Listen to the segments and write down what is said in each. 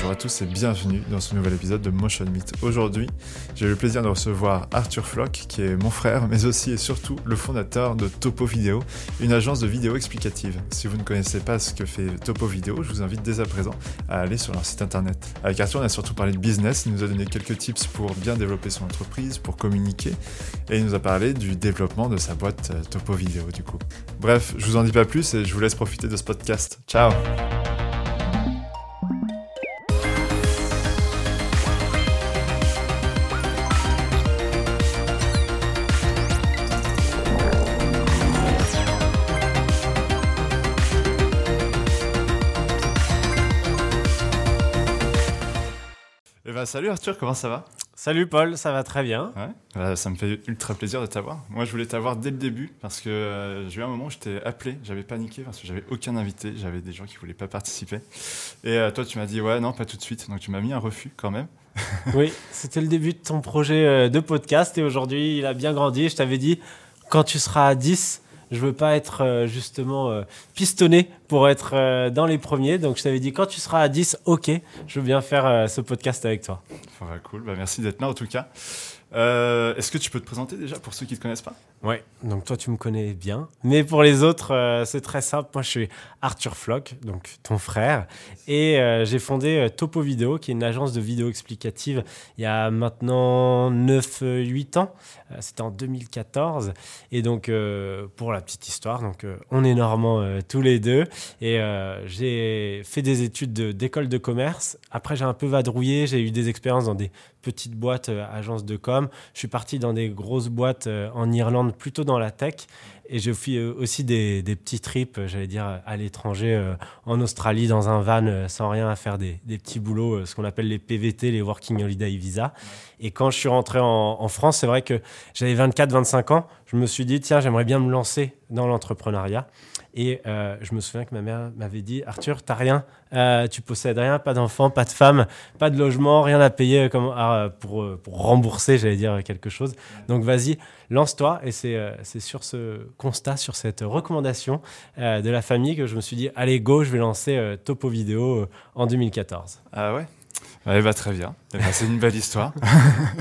bonjour à tous et bienvenue dans ce nouvel épisode de Motion Meet. Aujourd'hui, j'ai le plaisir de recevoir Arthur Flock, qui est mon frère, mais aussi et surtout le fondateur de Topo Vidéo, une agence de vidéo explicative. Si vous ne connaissez pas ce que fait Topo Vidéo, je vous invite dès à présent à aller sur leur site internet. Avec Arthur, on a surtout parlé de business, il nous a donné quelques tips pour bien développer son entreprise, pour communiquer, et il nous a parlé du développement de sa boîte euh, Topo Vidéo du coup. Bref, je vous en dis pas plus et je vous laisse profiter de ce podcast. Ciao salut Arthur, comment ça va Salut Paul, ça va très bien. Ouais, bah, ça me fait ultra plaisir de t'avoir. Moi, je voulais t'avoir dès le début parce que euh, j'ai eu un moment où je t'ai appelé, j'avais paniqué parce que j'avais aucun invité, j'avais des gens qui voulaient pas participer. Et euh, toi, tu m'as dit ouais, non, pas tout de suite. Donc tu m'as mis un refus quand même. oui, c'était le début de ton projet euh, de podcast et aujourd'hui, il a bien grandi. Je t'avais dit quand tu seras à 10, je veux pas être euh, justement euh, pistonné pour être euh, dans les premiers. Donc je t'avais dit quand tu seras à 10, ok, je veux bien faire ce podcast avec toi. Cool, bah, merci d'être là en tout cas. Est-ce que tu peux te présenter déjà pour ceux qui ne te connaissent pas? Ouais, donc toi tu me connais bien. Mais pour les autres, c'est très simple. Moi je suis Arthur Flock, donc ton frère. Et j'ai fondé Topo Vidéo, qui est une agence de vidéo explicative il y a maintenant 9-8 ans. C'était en 2014. Et donc pour la petite histoire, donc on est normands tous les deux. Et j'ai fait des études d'école de, de commerce. Après j'ai un peu vadrouillé, j'ai eu des expériences dans des petites boîtes, agences de com. Je suis parti dans des grosses boîtes en Irlande, plutôt dans la tech. Et j'ai fait aussi des, des, petits trips, j'allais dire, à l'étranger, en Australie, dans un van, sans rien à faire, des, des petits boulots, ce qu'on appelle les PVT, les Working Holiday Visa. Et quand je suis rentré en, en France, c'est vrai que j'avais 24-25 ans. Je me suis dit, tiens, j'aimerais bien me lancer dans l'entrepreneuriat. Et euh, je me souviens que ma mère m'avait dit Arthur, t'as rien, euh, tu possèdes rien, pas d'enfant, pas de femme, pas de logement, rien à payer comme, ah, pour, pour, rembourser, j'allais dire quelque chose. Donc vas-y, lance-toi. Et c'est sur ce constat, sur cette recommandation euh, de la famille que je me suis dit allez, go, je vais lancer Topo Vidéo en 2014. Ah ouais? Elle va très bien. c'est une belle histoire.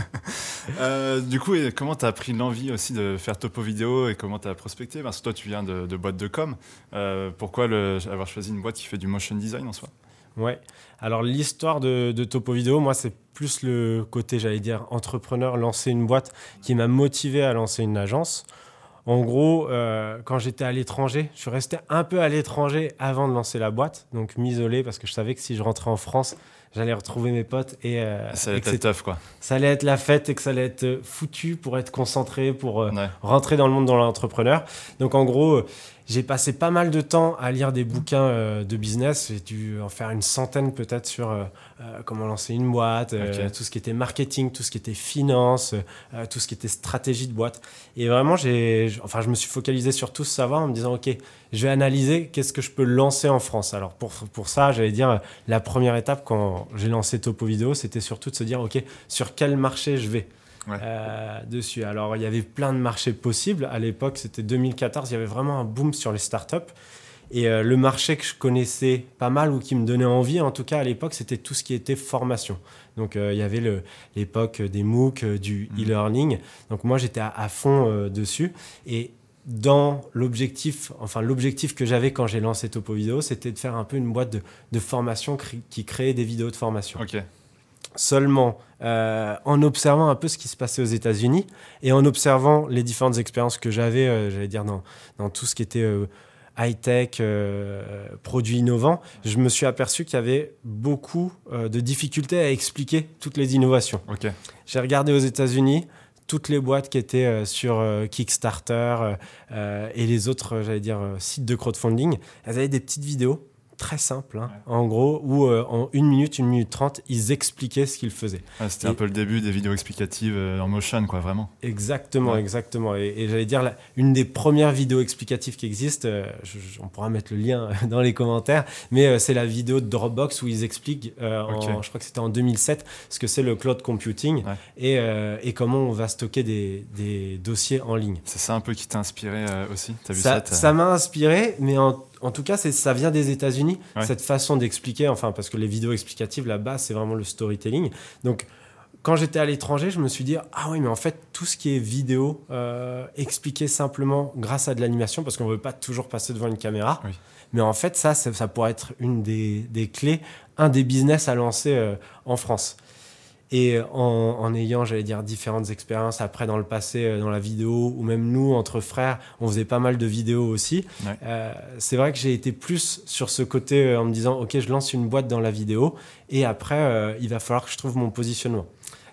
euh, du coup, comment tu as pris l'envie aussi de faire topo vidéo et comment tu as prospecté? Parce que toi, tu viens de, de boîte de com. Euh, pourquoi le, avoir choisi une boîte qui fait du motion design en soi? Ouais. Alors, l'histoire de, de, topo vidéo, moi, c'est plus le côté, j'allais dire, entrepreneur, lancer une boîte qui m'a motivé à lancer une agence. En gros, euh, quand j'étais à l'étranger, je suis resté un peu à l'étranger avant de lancer la boîte, donc m'isoler parce que je savais que si je rentrais en France, j'allais retrouver mes potes et euh, ça allait être tough quoi. Ça allait être la fête et que ça allait être foutu pour être concentré, pour euh, ouais. rentrer dans le monde de l'entrepreneur. Donc en gros, j'ai passé pas mal de temps à lire des bouquins euh, de business. J'ai dû en faire une centaine peut-être sur euh, euh, comment lancer une boîte, okay. tout ce qui était marketing, tout ce qui était finance, tout ce qui était stratégie de boîte. Et vraiment, j'ai, enfin, je me suis focalisé sur tout ce savoir en me disant, OK, je vais analyser qu'est-ce que je peux lancer en France. Alors pour, pour ça, j'allais dire, la première étape quand j'ai lancé Topo Vidéo, c'était surtout de se dire, OK, sur quel marché je vais? Ouais. Euh, dessus. Alors, il y avait plein de marchés possibles. À l'époque, c'était 2014, il y avait vraiment un boom sur les startups. Et euh, le marché que je connaissais pas mal ou qui me donnait envie, en tout cas à l'époque, c'était tout ce qui était formation. Donc, euh, il y avait l'époque des MOOC, du mmh. e-learning. Donc, moi, j'étais à, à, fond dessus. Et dans l'objectif, enfin l'objectif que j'avais quand j'ai lancé Topo Vidéo, c'était de faire un peu une boîte de, de formation qui créait des vidéos de formation. Seulement, euh, en observant un peu ce qui se passait aux États-Unis et en observant les différentes expériences que j'avais, euh, j'allais dire, dans, dans, tout ce qui était euh, high-tech, produits innovants, je me suis aperçu qu'il y avait beaucoup de difficultés à expliquer toutes les innovations. Okay. J'ai regardé aux États-Unis toutes les boîtes qui étaient sur Kickstarter et les autres, j'allais dire, sites de crowdfunding. Elles avaient des petites vidéos très simple, hein, ouais. en gros, où euh, en une minute, une minute trente, ils expliquaient ce qu'ils faisaient. Ah, C'était un peu le début des vidéos explicatives euh, en motion, quoi, vraiment. Exactement, ouais. exactement. Et, et j'allais dire, une des premières vidéos explicatives qui existent, euh, je, je, on pourra mettre le lien dans les commentaires, mais c'est la vidéo de Dropbox où ils expliquent, okay. en, je crois que c'était en 2007, ce que c'est le cloud computing ouais. et, et, comment on va stocker des, des dossiers en ligne. C'est ça un peu qui t'a inspiré aussi? As vu Ça Ça m'a inspiré, mais en en tout cas, ça vient des États-Unis, Ouais. cette façon d'expliquer, enfin, parce que les vidéos explicatives là-bas, c'est vraiment le storytelling. Donc, quand j'étais à l'étranger, je me suis dit, ah oui, mais en fait, tout ce qui est vidéo, euh, expliqué simplement grâce à de l'animation, parce qu'on ne veut pas toujours passer devant une caméra, Oui. mais en fait, ça, ça, ça pourrait être une des, des clés, un des business à lancer euh, en France. Et en, en ayant, j'allais dire, différentes expériences après dans le passé, euh, dans la vidéo, ou même nous, entre frères, on faisait pas mal de vidéos aussi. Ouais. Euh, c'est vrai que j'ai été plus sur ce côté euh, en me disant, OK, je lance une boîte dans la vidéo, et après, euh, il va falloir que je trouve mon positionnement.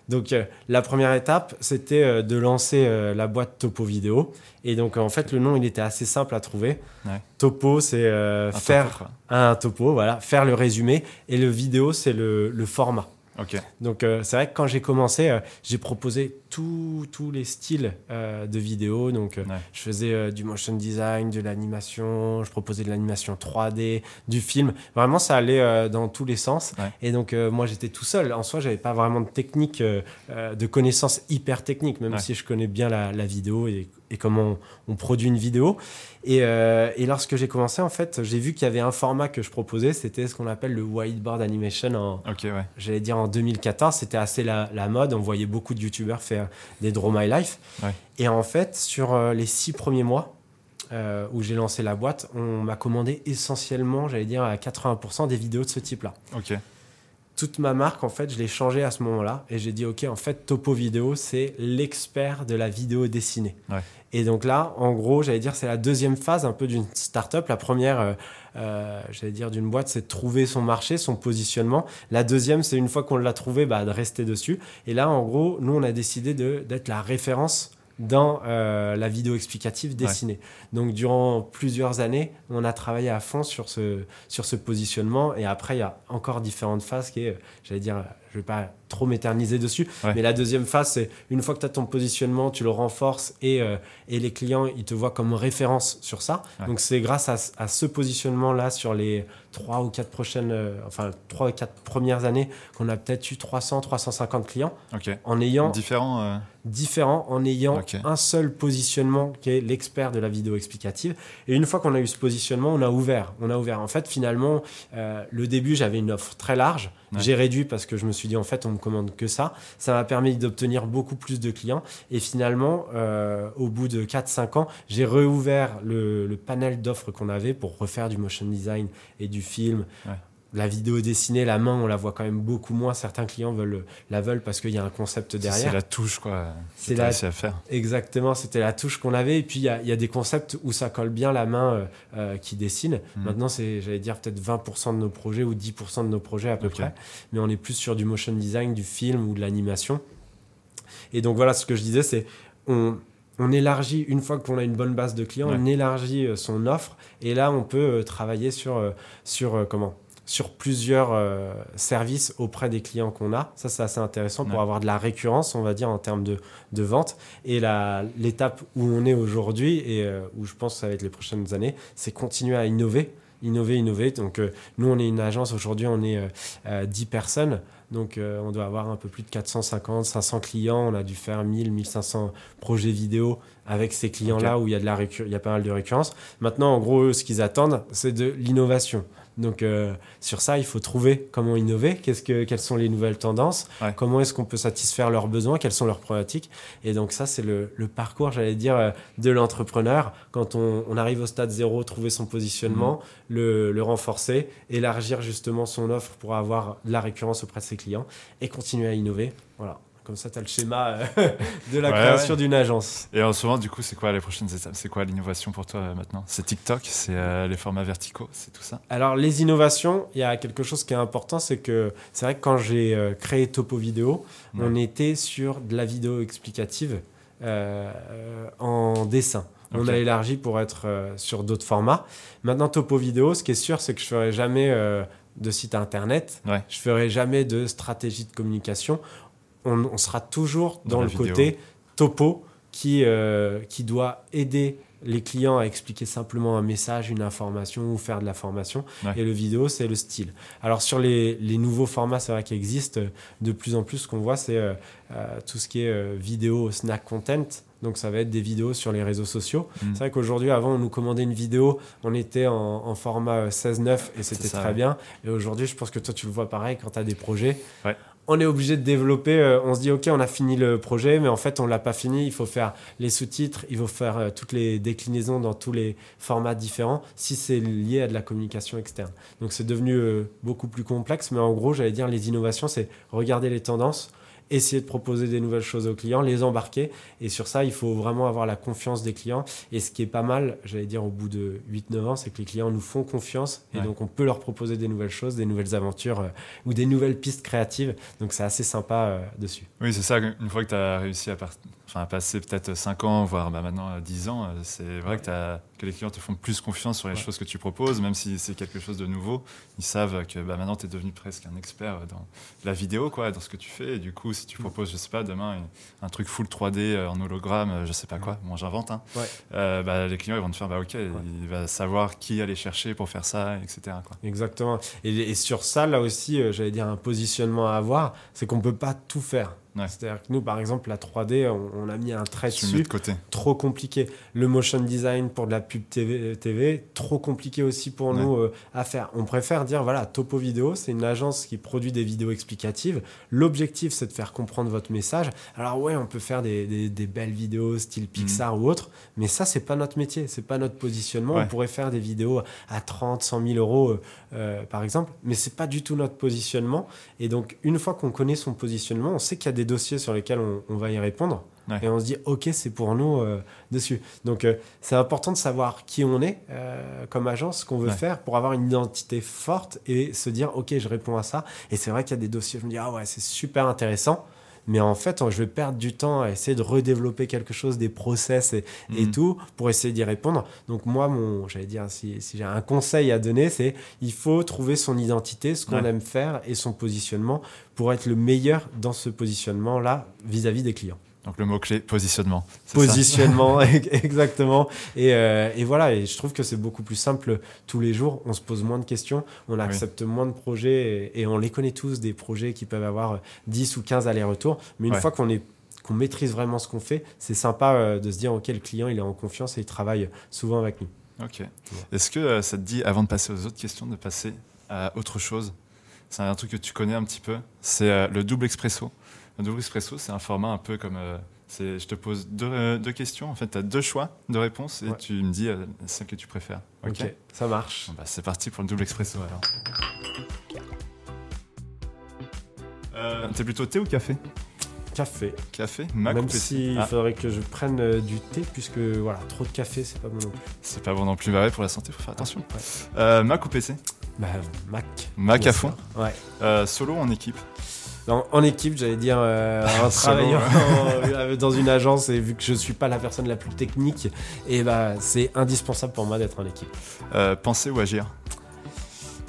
Donc, euh, la première étape, c'était euh, de lancer euh, la boîte Topo Vidéo. Et donc, en fait, le nom, il était assez simple à trouver. Ouais. Topo, c'est euh, topo, faire un topo, voilà, faire le résumé. Et le vidéo, c'est le, le format. Ok. Donc euh, c'est vrai que quand j'ai commencé, euh, j'ai proposé tous les styles euh, de vidéos. Donc euh, Ouais. je faisais euh, du motion design, de l'animation, je proposais de l'animation 3D, du film. Vraiment, ça allait dans tous les sens. Ouais. Et donc moi, j'étais tout seul. En soi, j'avais pas vraiment de technique, de connaissances hyper techniques, même Ouais. si je connais bien la, la vidéo et, et comment on, on produit une vidéo. Et, et lorsque j'ai commencé, en fait, j'ai vu qu'il y avait un format que je proposais. C'était ce qu'on appelle le whiteboard animation en, j'allais dire en 2014, c'était assez la, la mode. On voyait beaucoup de youtubeurs faire des Draw My Life. Ouais. Et en fait, sur euh, les six premiers mois euh, où j'ai lancé la boîte, on m'a commandé essentiellement, j'allais dire à 80% des vidéos de ce type-là. Ok. Toute ma marque, en fait, je l'ai changée à ce moment-là et j'ai dit, OK, en fait, Topo Vidéo, c'est l'expert de la vidéo dessinée. Ouais. Et donc là, en gros, j'allais dire, c'est la deuxième phase un peu d'une startup. La première, euh, euh, j'allais dire, d'une boîte, c'est de trouver son marché, son positionnement. La deuxième, c'est une fois qu'on l'a trouvé, bah, de rester dessus. Et là, en gros, nous, on a décidé d'être la référence dans euh, la vidéo explicative dessinée. Donc durant plusieurs années, on a travaillé à fond sur ce, sur ce positionnement et après il y a encore différentes phases qui est, euh, j'allais dire, je vais pas trop m'éterniser dessus, Ouais. mais la deuxième phase c'est une fois que tu as ton positionnement, tu le renforces et, euh, et les clients ils te voient comme référence sur ça. Ouais. Donc c'est grâce à, à ce positionnement là sur les trois ou quatre prochaines, euh, enfin trois ou quatre premières années qu'on a peut-être eu 300, 350 clients en ayant Différent. euh, différent en ayant un seul positionnement qui est l'expert de la vidéo explicative. Et une fois qu'on a eu ce positionnement, on a ouvert. On a ouvert. En fait, finalement, euh, le début, j'avais une offre très large. Ouais. J'ai réduit parce que je me suis dit, en fait, on me commande que ça. Ça m'a permis d'obtenir beaucoup plus de clients. Et finalement, euh, au bout de 4-5 ans, j'ai réouvert le, le panel d'offres qu'on avait pour refaire du motion design et du film. Ouais. La vidéo dessinée, la main, on la voit quand même beaucoup moins. Certains clients veulent, la veulent parce qu'il y a un concept C'est derrière. la touche, quoi. C'est C'est la- à faire. Exactement, c'était la touche qu'on avait. Et puis, il y a, il y a des concepts où ça colle bien la main euh, euh, qui dessine. Mhm. Maintenant, c'est, j'allais dire, peut-être 20% de nos projets ou 10% de nos projets à peu près. Mais on est plus sur du motion design, du film ou de l'animation. Et donc, voilà, ce que je disais, c'est on, on élargit, une fois qu'on a une bonne base de clients, Ouais. on élargit euh, son offre. Et là, on peut travailler sur, sur comment? Sur plusieurs euh, services auprès des clients qu'on a. Ça, c'est assez intéressant pour Ouais. avoir de la récurrence, on va dire, en termes de, de vente. Et l'étape où on est aujourd'hui et euh, où je pense que ça va être les prochaines années, c'est continuer à innover. Innover, innover. Donc, euh, nous, on est une agence. Aujourd'hui, on est euh, euh, 10 personnes. Donc, on doit avoir un peu plus de 450, 500 clients. On a dû faire 1000, 1500 projets vidéo avec ces clients-là où il y, a de la il y a pas mal de récurrence. Maintenant, en gros, eux, ce qu'ils attendent, c'est de l'innovation. Donc, euh, sur ça, il faut trouver comment innover, qu'est-ce que, quelles sont les nouvelles tendances, Ouais. comment est-ce qu'on peut satisfaire leurs besoins, quelles sont leurs problématiques? Et donc, ça, c'est le, le parcours, j'allais dire, euh, de l'entrepreneur. Quand on, on arrive au stade zéro, trouver son positionnement, le, le renforcer, élargir justement son offre pour avoir de la récurrence auprès de ses clients et continuer à innover. Voilà. Comme ça, tu as le schéma euh, de la Ouais, création ouais. d'une agence. Et en ce moment, du coup, c'est quoi les prochaines étapes? C'est quoi l'innovation pour toi euh, maintenant? C'est TikTok, c'est euh, les formats verticaux, c'est tout ça? Alors, les innovations, il y a quelque chose qui est important, c'est que c'est vrai que quand j'ai créé Topo Vidéo, Ouais. on était sur de la vidéo explicative euh, en dessin. On a élargi pour être euh, sur d'autres formats. Maintenant, Topo Vidéo, ce qui est sûr, c'est que je ferai jamais euh, de site internet. Ouais. Je ferai jamais de stratégie de communication. On, on sera toujours Dans le vidéo. côté topo qui, euh, qui doit aider les clients à expliquer simplement un message, une information ou faire de la formation. Ouais. Et le vidéo, c'est le style. Alors sur les, les nouveaux formats, c'est vrai qu'ils existent. De plus en plus, ce qu'on voit, c'est euh, euh, tout ce qui est euh, vidéo snack content. Donc ça va être des vidéos sur les réseaux sociaux. Mm. C'est vrai qu'aujourd'hui, avant, on nous commandait une vidéo, on était en, en format 16-9 et c'était très ouais. bien. Et aujourd'hui, je pense que toi, tu le vois pareil quand tu as des projets. Ouais. On est obligé de développer, euh, on se dit, OK, on a fini le projet, mais en fait, on l'a pas fini. Il faut faire les sous-titres, il faut faire euh, toutes les déclinaisons dans tous les formats différents si c'est lié à de la communication externe. Donc c'est devenu euh, beaucoup plus complexe, mais en gros, j'allais dire, les innovations, c'est regarder les tendances, essayer de proposer des nouvelles choses aux clients, les embarquer. Et sur ça, il faut vraiment avoir la confiance des clients. Et ce qui est pas mal, j'allais dire, au bout de 8-9 ans, c'est que les clients nous font confiance. Et Ouais. donc, on peut leur proposer des nouvelles choses, des nouvelles aventures euh, ou des nouvelles pistes créatives. Donc, c'est assez sympa euh, dessus. Oui, c'est ça. Une fois que tu as réussi à, par- enfin, à passer peut-être 5 ans, voire bah, maintenant euh, 10 ans, euh, c'est vrai que, les clients te font plus confiance sur les Ouais. choses que tu proposes, même si c'est quelque chose de nouveau. Ils savent que bah, maintenant tu es devenu presque un expert dans la vidéo, quoi, dans ce que tu fais. Et du coup, si tu proposes, je sais pas, demain un truc full 3D euh, en hologramme, euh, je sais pas quoi, bon, j'invente, hein, Ouais. euh, bah, les clients ils vont te faire, bah, ok, il va savoir qui aller chercher pour faire ça, etc. Quoi. Exactement. Et, et sur ça, là aussi, j'allais dire un positionnement à avoir, c'est qu'on peut pas tout faire. Ouais. C'est-à-dire que nous, par exemple, la 3D, on, on a mis un trait Tu dessus. de côté. trop compliqué. Le motion design pour de la pub TV, TV trop compliqué aussi pour Ouais. nous euh, à faire. On préfère dire voilà, Topo Vidéo, c'est une agence qui produit des vidéos explicatives. L'objectif, c'est de faire comprendre votre message. Alors ouais, on peut faire des, des- des belles vidéos style Pixar ou autre, mais ça, c'est pas notre métier, c'est pas notre positionnement. Ouais. On pourrait faire des vidéos à 30, 100 000 euros, euh, euh, par exemple, mais c'est pas du tout notre positionnement. Et donc, une fois qu'on connaît son positionnement, on sait qu'il y a des dossiers sur lesquels on, on va y répondre. Ouais. Et on se dit, OK, c'est pour nous euh, dessus. Donc, euh, c'est important de savoir qui on est euh, comme agence, ce qu'on veut Ouais. faire pour avoir une identité forte et se dire, OK, je réponds à ça. Et c'est vrai qu'il y a des dossiers, je me dis, ah ouais, c'est super intéressant. Mais en fait, je vais perdre du temps à essayer de redévelopper quelque chose, des process et, et Mhm. tout, pour essayer d'y répondre. Donc moi, mon, j'allais dire, si, si j'ai un conseil à donner, c'est il faut trouver son identité, ce qu'on Ouais. aime faire et son positionnement pour être le meilleur dans ce positionnement-là vis-à-vis des clients. Donc le mot-clé, positionnement. Positionnement, exactement. Et, euh, et voilà, et je trouve que c'est beaucoup plus simple tous les jours. On se pose moins de questions, on accepte moins de projets et, et on les connaît tous, des projets qui peuvent avoir 10 ou 15 allers-retours. Mais une Ouais. fois qu'on est qu'on maîtrise vraiment ce qu'on fait, c'est sympa euh, de se dire, OK, le client, il est en confiance et il travaille souvent avec nous. Ok. Est-ce que euh, ça te dit, avant de passer aux autres questions, de passer à autre chose? C'est un truc que tu connais un petit peu. C'est euh, le double expresso. Le double expresso, c'est un format un peu comme. euh, c'est- je te pose deux, euh, deux questions. En fait, tu as deux choix de réponse et Ouais. tu me dis euh, celle que tu préfères. Ok. Ça marche. Bon, bah, c'est parti pour le double expresso alors. Euh, T'es plutôt thé ou café? Café. Café Mac ou Même s'il Ah, faudrait que je prenne du thé, puisque voilà, trop de café, c'est pas bon non plus. C'est pas bon non plus, bah ouais, pour la santé, faut faire attention. Ouais. Euh, Mac ou PC Bah, Mac. Mac à fond. Ouais. Solo ou en équipe? En, en équipe, j'allais dire, euh, en Solo, travaillant en- dans une agence, et vu que je suis pas la personne la plus technique, et bah, c'est indispensable pour moi d'être en équipe. Euh, Penser ou agir?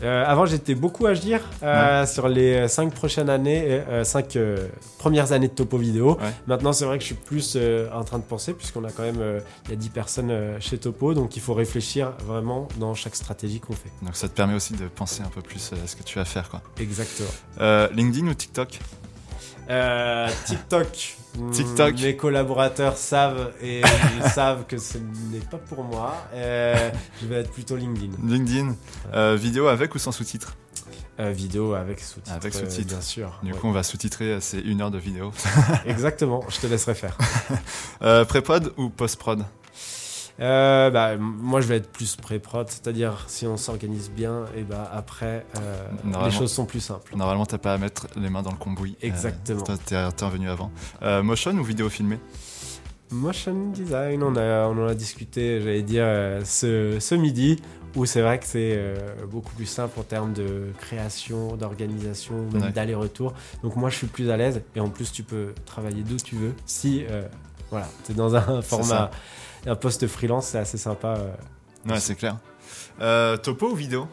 Euh, avant, j'étais beaucoup à agir euh, sur les cinq prochaines années, euh, cinq euh, premières années de topo vidéo. Ouais. Maintenant, c'est vrai que je suis plus euh, en train de penser, puisqu'on a quand même euh, il y a 10 personnes euh, chez Topo, donc il faut réfléchir vraiment dans chaque stratégie qu'on fait. Donc ça te permet aussi de penser un peu plus à ce que tu vas faire. Quoi. Exactement. Euh, LinkedIn ou TikTok? Euh, TikTok. TikTok. Mes collaborateurs savent et ils savent que ce n'est pas pour moi. Euh, je vais être plutôt LinkedIn. LinkedIn, euh, vidéo avec ou sans sous-titres Euh, vidéo avec sous-titres. Avec sous-titres. bien sûr. Du Ouais. coup, on va sous-titrer, c'est une heure de vidéo. Exactement, je te laisserai faire. Euh, Pré-prod ou post-prod Euh, bah, moi, je vais être plus pré-prod, c'est-à-dire si on s'organise bien, et bah, après, euh, les choses sont plus simples. Normalement, t'as pas à mettre les mains dans le cambouis. Euh, Exactement. toi, t'es intervenu avant. Euh, motion ou vidéo filmée? Motion design, on, a, on en a discuté, j'allais dire, euh, ce, ce midi, où c'est vrai que c'est euh, beaucoup plus simple en termes de création, d'organisation, même Ouais. d'aller-retour. Donc moi, je suis plus à l'aise, et en plus, tu peux travailler d'où tu veux. Si euh, voilà, tu es dans un format, un poste freelance, c'est assez sympa. euh. Ouais, c'est clair. Euh, topo ou vidéo?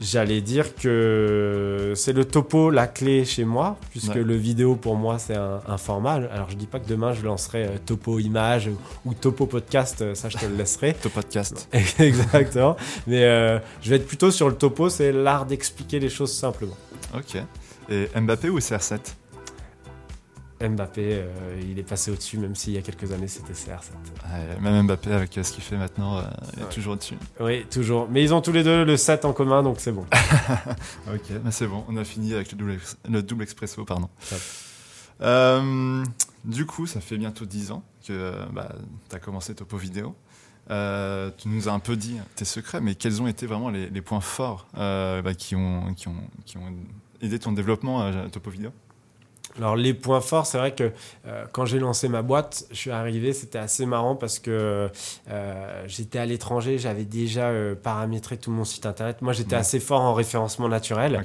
J'allais dire que c'est le topo la clé chez moi, puisque Ouais. le vidéo pour moi c'est un, un format. Alors je dis pas que demain je lancerai euh, topo image ou, topo podcast, ça je te le laisserai. Top podcast. Exactement. Mais euh, je vais être plutôt sur le topo, c'est l'art d'expliquer les choses simplement. Ok. Et Mbappé ou CR7 Mbappé, il est passé au-dessus, même s'il y a quelques années c'était CR7. même Mbappé, avec ce qu'il fait maintenant, il est toujours au-dessus. Oui, toujours. Mais ils ont tous les deux le 7 en commun, donc c'est bon. ok, c'est bon, on a fini avec le double, le double expresso, pardon. du coup, ça fait bientôt 10 ans que bah, tu as commencé Topo Vidéo. Euh, tu nous as un peu dit tes secrets, mais quels ont été vraiment les, points forts euh, bah, qui, ont, qui, ont, qui, ont, aidé ton développement à Topo Vidéo alors les points forts, c'est vrai que euh, quand j'ai lancé ma boîte, je suis arrivé, c'était assez marrant parce que j'étais à l'étranger, j'avais déjà paramétré tout mon site internet. Moi, j'étais assez fort en référencement naturel.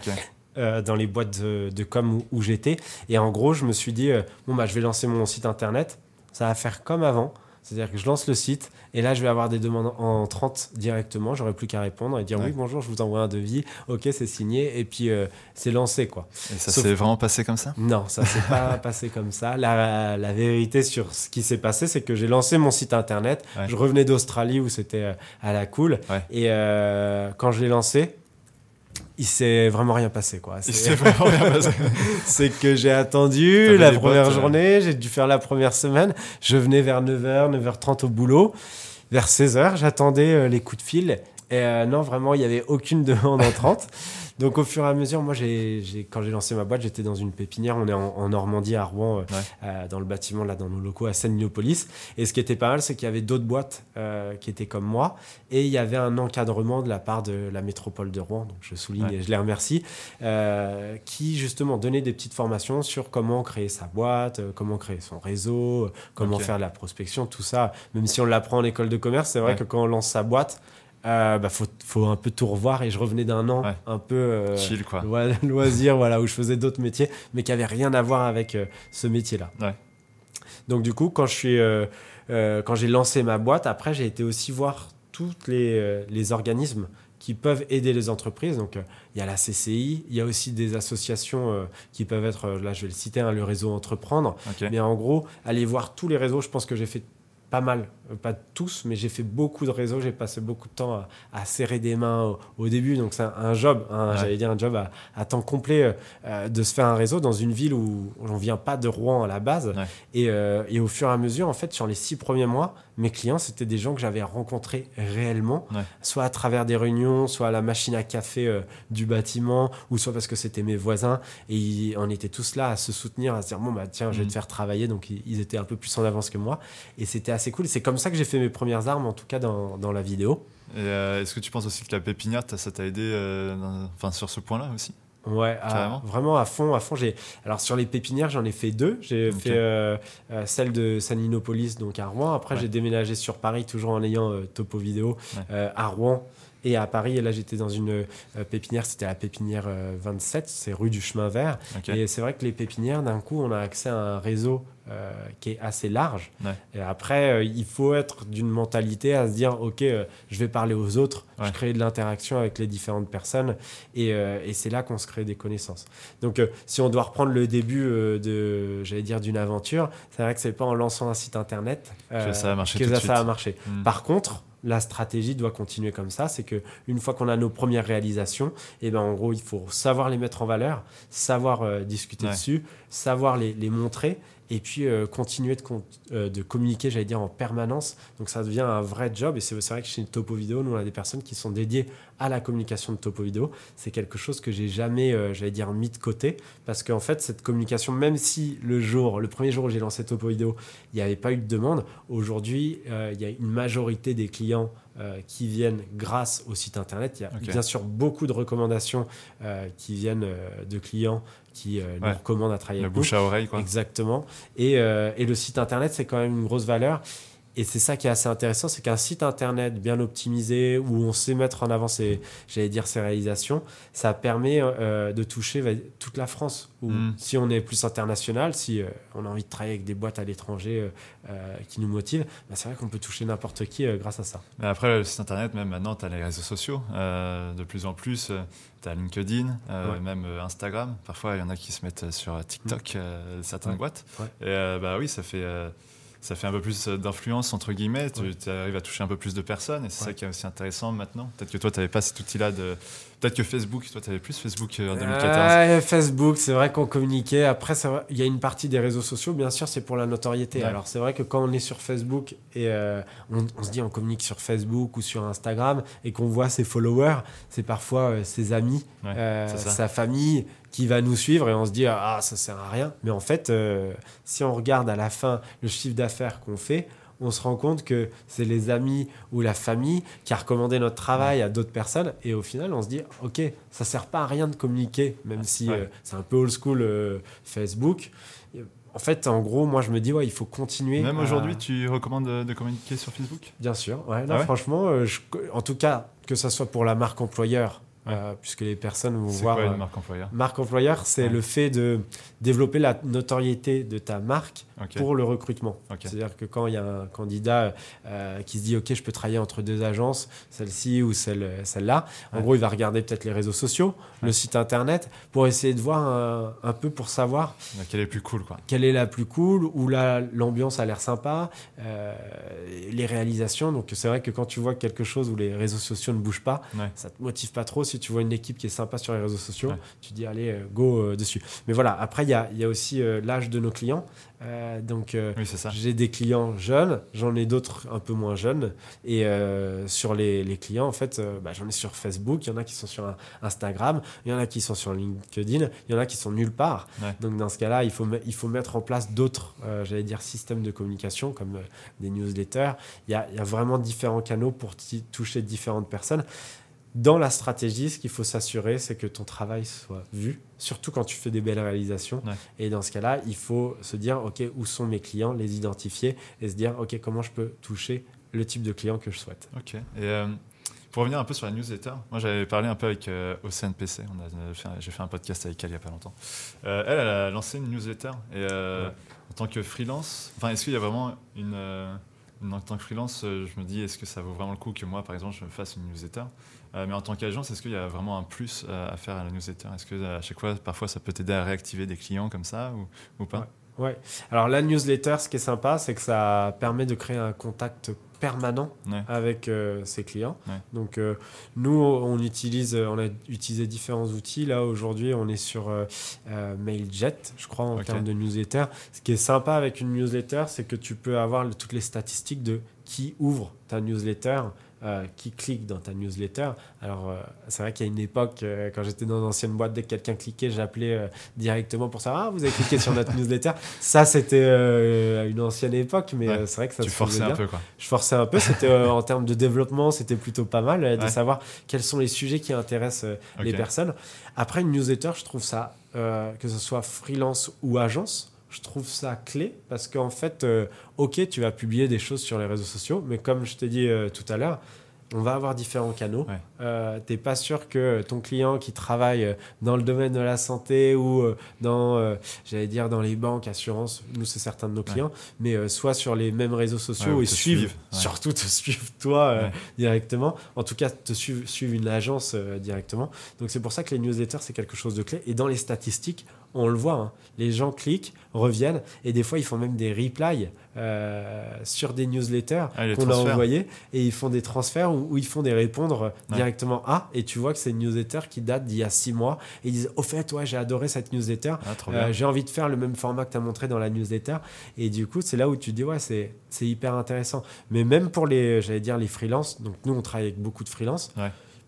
dans les boîtes de, com où, où j'étais et en gros je me suis dit bon bah je vais lancer mon site internet ça va faire comme avant c'est-à-dire que je lance le site et là, je vais avoir des demandes en 30 directement. J'aurai plus qu'à répondre et dire oui, bonjour, je vous envoie un devis. Ok, c'est signé et puis euh, c'est lancé. quoi. Et ça s'est vraiment passé comme ça? Non, ça s'est pas passé comme ça. La, la, vérité sur ce qui s'est passé, c'est que j'ai lancé mon site internet. Je revenais d'Australie où c'était euh, à la cool. Et euh, quand je l'ai lancé, il s'est vraiment rien passé quoi. Il s'est vraiment rien passé. c'est que j'ai attendu la première euh. journée, j'ai dû faire la première semaine. Je venais vers 9h, 9h30 au boulot. Vers 16h, j'attendais euh, les coups de fil. Et euh, non, vraiment, il n'y avait aucune demande entrante. Donc au fur et à mesure, moi, j'ai, quand j'ai lancé ma boîte, j'étais dans une pépinière. On est en, Normandie, à Rouen, euh, euh, dans le bâtiment, là, dans nos locaux à Seine-Niopolis. Et ce qui était pas mal, c'est qu'il y avait d'autres boîtes euh, qui étaient comme moi. Et il y avait un encadrement de la part de la métropole de Rouen, donc je souligne et je les remercie, qui justement donnait des petites formations sur comment créer sa boîte, comment créer son réseau, comment faire de la prospection, tout ça. Même si on l'apprend en école de commerce, c'est vrai que quand on lance sa boîte, euh, bah, faut, faut, un peu tout revoir. Et je revenais d'un an un peu euh, chill quoi. loisir voilà où je faisais d'autres métiers mais qui avaient rien à voir avec euh, ce métier là donc du coup quand je suis quand j'ai lancé ma boîte après j'ai été aussi voir tous les, les, organismes qui peuvent aider les entreprises. Donc il y a la CCI il y a aussi des associations qui peuvent être là je vais le citer hein, le réseau entreprendre. Mais en gros aller voir tous les réseaux je pense que j'ai fait pas mal, euh, pas tous, mais j'ai fait beaucoup de réseaux, j'ai passé beaucoup de temps à, serrer des mains au, début, donc c'est un, job, j'allais dire un job à, temps complet euh, euh, de se faire un réseau dans une ville où on vient pas de Rouen à la base. Et, et, au fur et à mesure, en fait, sur les six premiers mois, mes clients, c'était des gens que j'avais rencontrés réellement, soit à travers des réunions, soit à la machine à café euh, du bâtiment, ou soit parce que c'était mes voisins. Et on était tous là à se soutenir, à se dire, bon, bah tiens, je vais te mm. faire travailler. Donc, ils, étaient un peu plus en avance que moi. Et c'était assez cool. C'est comme ça que j'ai fait mes premières armes, en tout cas dans, dans la vidéo. Euh, est-ce que tu penses aussi que la pépinière, ça t'a aidé euh, enfin, sur ce point-là aussi? Ouais, vraiment à fond, à fond. J'ai alors sur les pépinières, j'en ai fait deux. J'ai fait euh, celle de Saninopolis, donc à Rouen. Après, j'ai déménagé sur Paris, toujours en ayant topo vidéo à Rouen et à Paris. Et là, j'étais dans une pépinière, c'était la pépinière 27, c'est rue du Chemin Vert. Et c'est vrai que les pépinières, d'un coup, on a accès à un réseau euh, qui est assez large. Et après, euh, il faut être d'une mentalité à se dire, OK, euh, je vais parler aux autres, je crée de l'interaction avec les différentes personnes, et, et c'est là qu'on se crée des connaissances. Donc, si on doit reprendre le début de, j'allais dire, d'une aventure, c'est vrai que c'est pas en lançant un site internet que ça a marché. Que ça, a marché. Hmm. Par contre, la stratégie doit continuer comme ça. C'est que une fois qu'on a nos premières réalisations, et eh ben en gros, il faut savoir les mettre en valeur, savoir discuter dessus, savoir les, les montrer et puis euh, continuer de, euh, de communiquer, j'allais dire, en permanence. Donc ça devient un vrai job. Et c'est vrai que chez Topo Vidéo, nous, on a des personnes qui sont dédiées à la communication de Topo Vidéo. C'est quelque chose que j'ai jamais, euh, j'allais dire, mis de côté. Parce qu'en fait, cette communication, même si le jour, le premier jour où j'ai lancé Topo Vidéo, il n'y avait pas eu de demande, aujourd'hui, il y a une majorité des clients qui viennent grâce au site internet. Il y a bien sûr beaucoup de recommandations qui viennent de clients qui euh, nous recommande à travailler la bouche à oreille, quoi. Exactement. Et, euh, et, le site internet, c'est quand même une grosse valeur. Et c'est ça qui est assez intéressant, c'est qu'un site internet bien optimisé, où on sait mettre en avant ses, j'allais dire, ses réalisations, ça permet euh, de toucher toute la France. Ou mm. si on est plus international, si on a envie de travailler avec des boîtes à l'étranger qui nous motivent, bah, c'est vrai qu'on peut toucher n'importe qui grâce à ça. Mais après, le site internet, même maintenant, tu as les réseaux sociaux. de plus en plus, LinkedIn, euh, même euh, Instagram. Parfois, il y en a qui se mettent sur TikTok, mm. euh, certaines boîtes. Et bah oui, ça fait ça fait un peu plus d'influence, entre guillemets. Tu arrives à toucher un peu plus de personnes et c'est ça qui est aussi intéressant maintenant. Peut-être que toi, tu n'avais pas cet outil-là de. Peut-être que Facebook, toi, tu avais plus Facebook euh, en 2014. Facebook, c'est vrai qu'on communiquait. Après, il y a une partie des réseaux sociaux, bien sûr, c'est pour la notoriété. Alors, c'est vrai que quand on est sur Facebook et euh, on, se dit on communique sur Facebook ou sur Instagram et qu'on voit ses followers, c'est parfois euh, ses amis, sa famille qui va nous suivre et on se dit ah ça sert à rien. Mais en fait, si on regarde à la fin le chiffre d'affaires qu'on fait, on se rend compte que c'est les amis ou la famille qui a recommandé notre travail à d'autres personnes. Et au final, on se dit, OK, ça sert pas à rien de communiquer, même si euh, c'est un peu old school euh, Facebook. En fait, en gros, moi, je me dis, ouais, il faut continuer. Même aujourd'hui, tu recommandes de, communiquer sur Facebook? Bien sûr. Ouais, ah franchement, euh, en tout cas, que ça soit pour la marque employeur euh, puisque les personnes vont voir. C'est quoi une marque employeur Marque employeur, c'est le fait de développer la notoriété de ta marque pour le recrutement. C'est-à-dire que quand il y a un candidat euh, qui se dit OK, je peux travailler entre deux agences, celle-ci ou celle, celle-là, en gros, il va regarder peut-être les réseaux sociaux, le site internet, pour essayer de voir un, peu pour savoir. Quelle est la plus cool, quoi. Quelle est la plus cool, où l'ambiance a l'air sympa, euh, les réalisations. Donc c'est vrai que quand tu vois quelque chose où les réseaux sociaux ne bougent pas, ça te motive pas trop tu vois une équipe qui est sympa sur les réseaux sociaux, tu dis allez, euh, go euh, dessus. Mais voilà, après, il y a, y a, aussi euh, l'âge de nos clients. donc, j'ai des clients jeunes, j'en ai d'autres un peu moins jeunes. Et sur les, les, clients, en fait, bah, j'en ai sur Facebook, il y en a qui sont sur Instagram, il y en a qui sont sur LinkedIn, il y en a qui sont nulle part. Donc, dans ce cas-là, il faut, il faut mettre en place d'autres, j'allais dire, systèmes de communication, comme des newsletters. Il y a, y a vraiment différents canaux pour toucher différentes personnes dans la stratégie, ce qu'il faut s'assurer, c'est que ton travail soit vu, surtout quand tu fais des belles réalisations. Et dans ce cas-là, il faut se dire, OK, où sont mes clients, les identifier et se dire, OK, comment je peux toucher le type de client que je souhaite. OK. Et euh, pour revenir un peu sur la newsletter, moi j'avais parlé un peu avec euh, OCNPC, j'ai fait un podcast avec elle il n'y a pas longtemps. Euh, elle, elle a lancé une newsletter. Et en tant que freelance, enfin, est-ce qu'il y a vraiment une en tant que freelance, je me dis, est-ce que ça vaut vraiment le coup que moi, par exemple, je me fasse une newsletter? euh, mais en tant qu'agence, est-ce qu'il y a vraiment un plus euh, à faire à la newsletter? Est-ce que à chaque fois, parfois, ça peut t'aider à réactiver des clients comme ça ou, ou pas? Ouais. Alors la newsletter, ce qui est sympa, c'est que ça permet de créer un contact permanent avec euh, ses clients. Donc nous, on utilise, on a utilisé différents outils. Là aujourd'hui, on est sur Mailjet, je crois en termes de newsletter. Ce qui est sympa avec une newsletter, c'est que tu peux avoir toutes les statistiques de qui ouvre ta newsletter, euh, qui clique dans ta newsletter. Alors, euh, c'est vrai qu'il y a une époque, euh, quand j'étais dans l'ancienne boîte, dès que quelqu'un cliquait, j'appelais directement pour savoir Ah, vous avez cliqué sur notre newsletter. Ça, c'était une ancienne époque, mais c'est vrai que ça tu forçais un peu, quoi. Je forçais un peu. C'était en termes de développement, c'était plutôt pas mal de savoir quels sont les sujets qui intéressent les personnes. Après, une newsletter, je trouve ça, que ce soit freelance ou agence, je trouve ça clé parce qu'en fait, euh, ok, tu vas publier des choses sur les réseaux sociaux, mais comme je t'ai dit euh, tout à l'heure, on va avoir différents canaux. Euh, tu n'es pas sûr que ton client qui travaille dans le domaine de la santé ou dans, j'allais dire, dans les banques, assurances, nous c'est certains de nos clients, mais soit sur les mêmes réseaux sociaux et suivent, surtout te suivent toi directement. En tout cas, te suivent, suivent une agence directement. Donc c'est pour ça que les newsletters, c'est quelque chose de clé. Et dans les statistiques, on le voit, hein. les gens cliquent, reviennent, et des fois ils font même des replies euh, sur des newsletters ah, qu'on a envoyés, et ils font des transferts où, ils font des répondre directement à, et tu vois que c'est une newsletter qui date d'il y a six mois, et ils disent, au fait, ouais, j'ai adoré cette newsletter, ah, euh, j'ai envie de faire le même format que tu as montré dans la newsletter, et du coup, c'est là où tu dis, ouais, c'est hyper intéressant. Mais même pour les, j'allais dire, les freelances, donc nous on travaille avec beaucoup de freelances,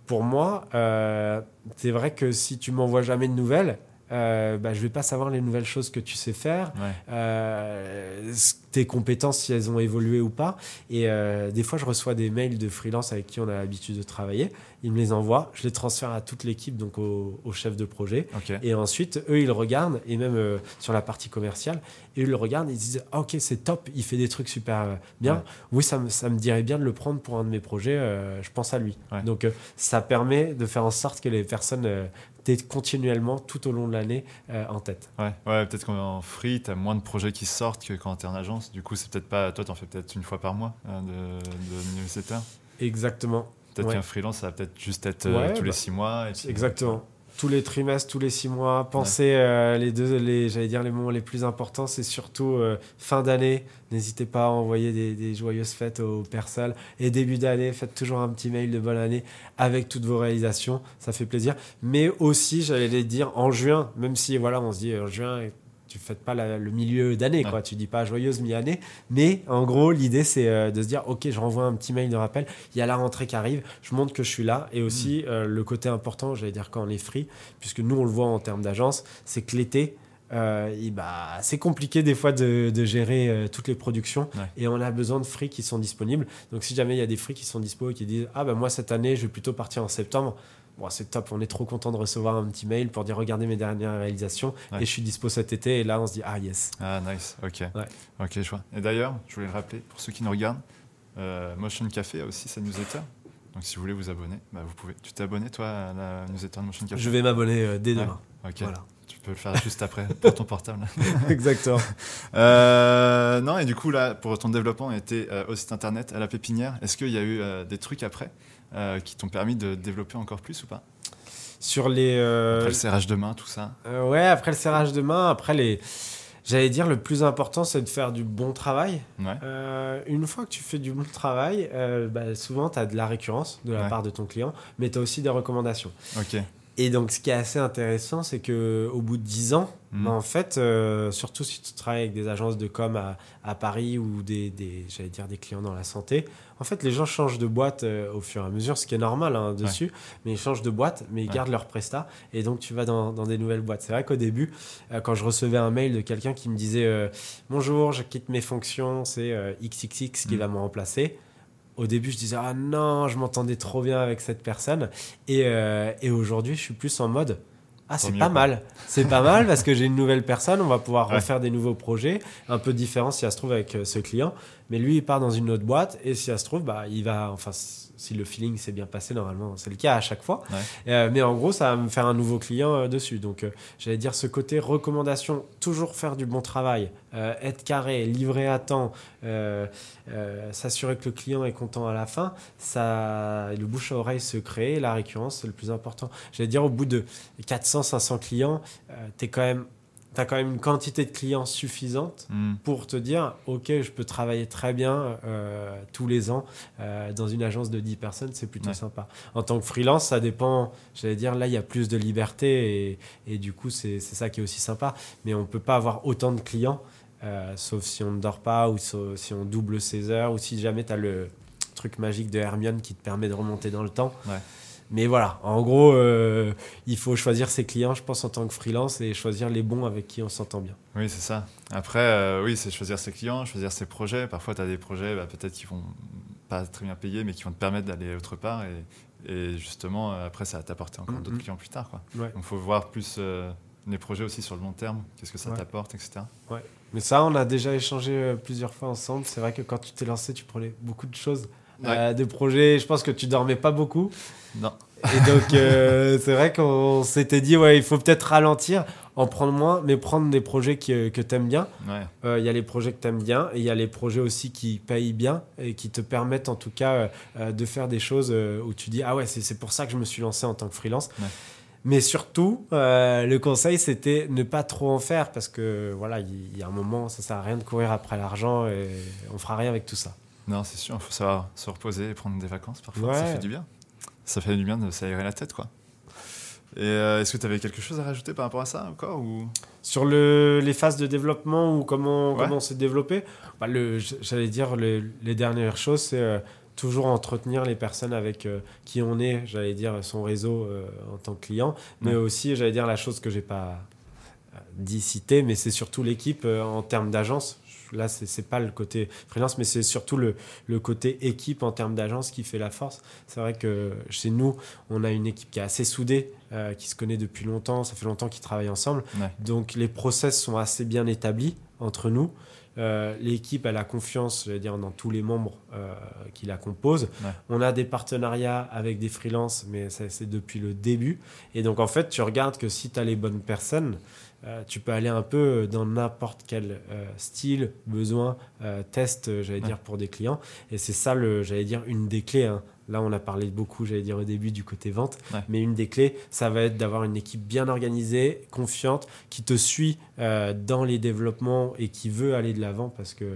pour moi, euh, c'est vrai que si tu m'envoies jamais de nouvelles, euh, bah, je vais pas savoir les nouvelles choses que tu sais faire, euh, tes compétences si elles ont évolué ou pas. Et euh, des fois, je reçois des mails de freelance avec qui on a l'habitude de travailler. Ils me les envoient, je les transfère à toute l'équipe, donc au, chef de projet. Et ensuite, eux, ils regardent, et même euh, sur la partie commerciale, et ils le regardent ils disent ah, Ok, c'est top, il fait des trucs super bien. Oui, ça me, ça me, dirait bien de le prendre pour un de mes projets, je pense à lui. Donc, ça permet de faire en sorte que les personnes continuellement tout au long de l'année euh, en tête. Ouais, ouais peut-être qu'en free, tu as moins de projets qui sortent que quand tu es en agence. Du coup, c'est peut-être pas. Toi, tu en fais peut-être une fois par mois hein, de, de newsletter. Exactement. Peut-être qu'un freelance, ça va peut-être juste être euh, tous les bah, six mois. exactement. Tous les trimestres, tous les six mois. Pensez euh, les deux, les, j'allais dire les moments les plus importants, c'est surtout euh, fin d'année. N'hésitez pas à envoyer des, des, joyeuses fêtes aux personnes. Et début d'année, faites toujours un petit mail de bonne année avec toutes vos réalisations. Ça fait plaisir. Mais aussi, j'allais les dire en juin, même si voilà, on se dit en juin tu fêtes pas le milieu d'année, quoi. Tu dis pas joyeuse mi-année. Mais en gros, l'idée, c'est euh, de se dire, OK, je renvoie un petit mail de rappel. Il y a la rentrée qui arrive. Je montre que je suis là. Et aussi, mm. euh, le côté important, j'allais dire quand on est free, puisque nous, on le voit en termes d'agence, c'est que l'été, euh, bah, c'est compliqué des fois de, gérer toutes les productions et on a besoin de free qui sont disponibles. Donc si jamais il y a des free qui sont dispo et qui disent ah ben moi cette année je vais plutôt partir en septembre, Bon, c'est top, on est trop content de recevoir un petit mail pour dire regardez mes dernières réalisations et je suis dispo cet été et là on se dit ah yes. Ah nice, ok. Ok, je vois. Et d'ailleurs, je voulais le rappeler pour ceux qui nous regardent, euh, Motion Café a aussi sa newsletter. Donc si vous voulez vous abonner, bah, vous pouvez. Tu t'es abonné toi à la newsletter de Motion Café? Je vais m'abonner euh, dès demain. Ok. Voilà. Tu peux le faire juste après pour ton portable. Exactement. Euh, non, et du coup, là, pour ton développement, était au site internet, à la pépinière. Est-ce qu'il y a eu des trucs après? Qui t'ont permis de développer encore plus ou pas? Sur les. Euh, après le serrage de main, tout ça euh, Ouais, après le serrage de main, après les. J'allais dire, le plus important, c'est de faire du bon travail. une fois que tu fais du bon travail, bah, souvent, tu as de la récurrence de la part de ton client, mais tu as aussi des recommandations. Ok. Et donc, ce qui est assez intéressant, c'est que au bout de 10 ans, mhm. bah, en fait, surtout si tu travailles avec des agences de com à, à Paris ou des, des j'allais dire, des clients dans la santé, en fait, les gens changent de boîte euh, au fur et à mesure, ce qui est normal hein, dessus, mais ils changent de boîte, mais ils gardent leur prestat, et donc tu vas dans, des nouvelles boîtes. C'est vrai qu'au début, euh, quand je recevais un mail de quelqu'un qui me disait euh, Bonjour, je quitte mes fonctions, c'est XXX qui mm. va me remplacer au début, je disais ah non, je m'entendais trop bien avec cette personne. Et, et aujourd'hui, je suis plus en mode ah, c'est pas mal. C'est pas mal parce que j'ai une nouvelle personne, on va pouvoir refaire des nouveaux projets, un peu différents si ça se trouve avec ce client. Mais lui, il part dans une autre boîte et si ça se trouve, bah, il va, enfin, si le feeling s'est bien passé, normalement, c'est le cas à chaque fois. Euh, mais en gros, ça va me faire un nouveau client euh, dessus. Donc, euh, j'allais dire ce côté recommandation, toujours faire du bon travail, être carré, livrer à temps, s'assurer que le client est content à la fin, ça, le bouche à oreille se crée, la récurrence, c'est le plus important. J'allais dire, au bout de 400, 500 clients, tu es quand même tu as quand même une quantité de clients suffisante hmm. pour te dire, OK, je peux travailler très bien euh, tous les ans euh, dans une agence de 10 personnes, c'est plutôt sympa. En tant que freelance, ça dépend, j'allais dire, là, il y a plus de liberté et, et du coup, c'est ça qui est aussi sympa. Mais on ne peut pas avoir autant de clients, euh, sauf si on ne dort pas ou si on double ses heures ou si jamais tu as le truc magique de Hermione qui te permet de remonter dans le temps. Ouais. Mais voilà, en gros, euh, il faut choisir ses clients, je pense, en tant que freelance et choisir les bons avec qui on s'entend bien. Oui, c'est ça. Après, euh, oui, c'est choisir ses clients, choisir ses projets. Parfois, tu as des projets, bah, peut-être qui vont pas très bien payer, mais qui vont te permettre d'aller autre part. Et, et justement, euh, après, ça va t'apporter encore d'autres clients plus tard. Quoi. Donc, il faut voir plus les projets aussi sur le long terme, qu'est-ce que ça t'apporte, etc. Ouais. Mais ça, on a déjà échangé plusieurs fois ensemble. C'est vrai que quand tu t'es lancé, tu prenais beaucoup de choses. De projets. Je pense que tu dormais pas beaucoup. Non. Et donc, euh, c'est vrai qu'on s'était dit, ouais, il faut peut-être ralentir, en prendre moins, mais prendre des projets que, que tu aimes bien. Il euh, y a les projets que tu aimes bien et il y a les projets aussi qui payent bien et qui te permettent en tout cas euh, de faire des choses où tu dis, ah ouais, c'est pour ça que je me suis lancé en tant que freelance. Mais surtout, le conseil, c'était ne pas trop en faire parce que voilà, il y, a un moment, ça sert à rien de courir après l'argent et on fera rien avec tout ça. Non, c'est sûr, il faut savoir se reposer et prendre des vacances parfois, ça fait du bien. Ça fait du bien de s'aérer la tête, quoi. Et euh, est-ce que tu avais quelque chose à rajouter par rapport à ça encore ou... Sur le, les phases de développement ou comment, comment on s'est développé? Bah, J'allais dire les, les, dernières choses, c'est euh, toujours entretenir les personnes avec euh, qui on est, j'allais dire son réseau en tant que client, mais aussi, j'allais dire la chose que j'ai pas dit citer, mais c'est surtout l'équipe en termes d'agence là, c'est pas le côté freelance, mais c'est surtout le, le, côté équipe en termes d'agence qui fait la force. C'est vrai que chez nous, on a une équipe qui est assez soudée, euh, qui se connaît depuis longtemps, ça fait longtemps qu'ils travaillent ensemble. Donc les process sont assez bien établis entre nous. Euh, l'équipe a la confiance, je dire, dans tous les membres euh, qui la composent. On a des partenariats avec des freelances, mais c'est depuis le début. Et donc, en fait, tu regardes que si tu as les bonnes personnes, euh, tu peux aller un peu dans n'importe quel euh, style, besoin, euh, test, euh, j'allais Ouais. dire, pour des clients. Et c'est ça, j'allais dire, une des clés. hein. Là, on a parlé beaucoup, j'allais dire, au début du côté vente. Ouais. Mais une des clés, ça va être d'avoir une équipe bien organisée, confiante, qui te suit euh, dans les développements et qui veut aller de l'avant parce que euh,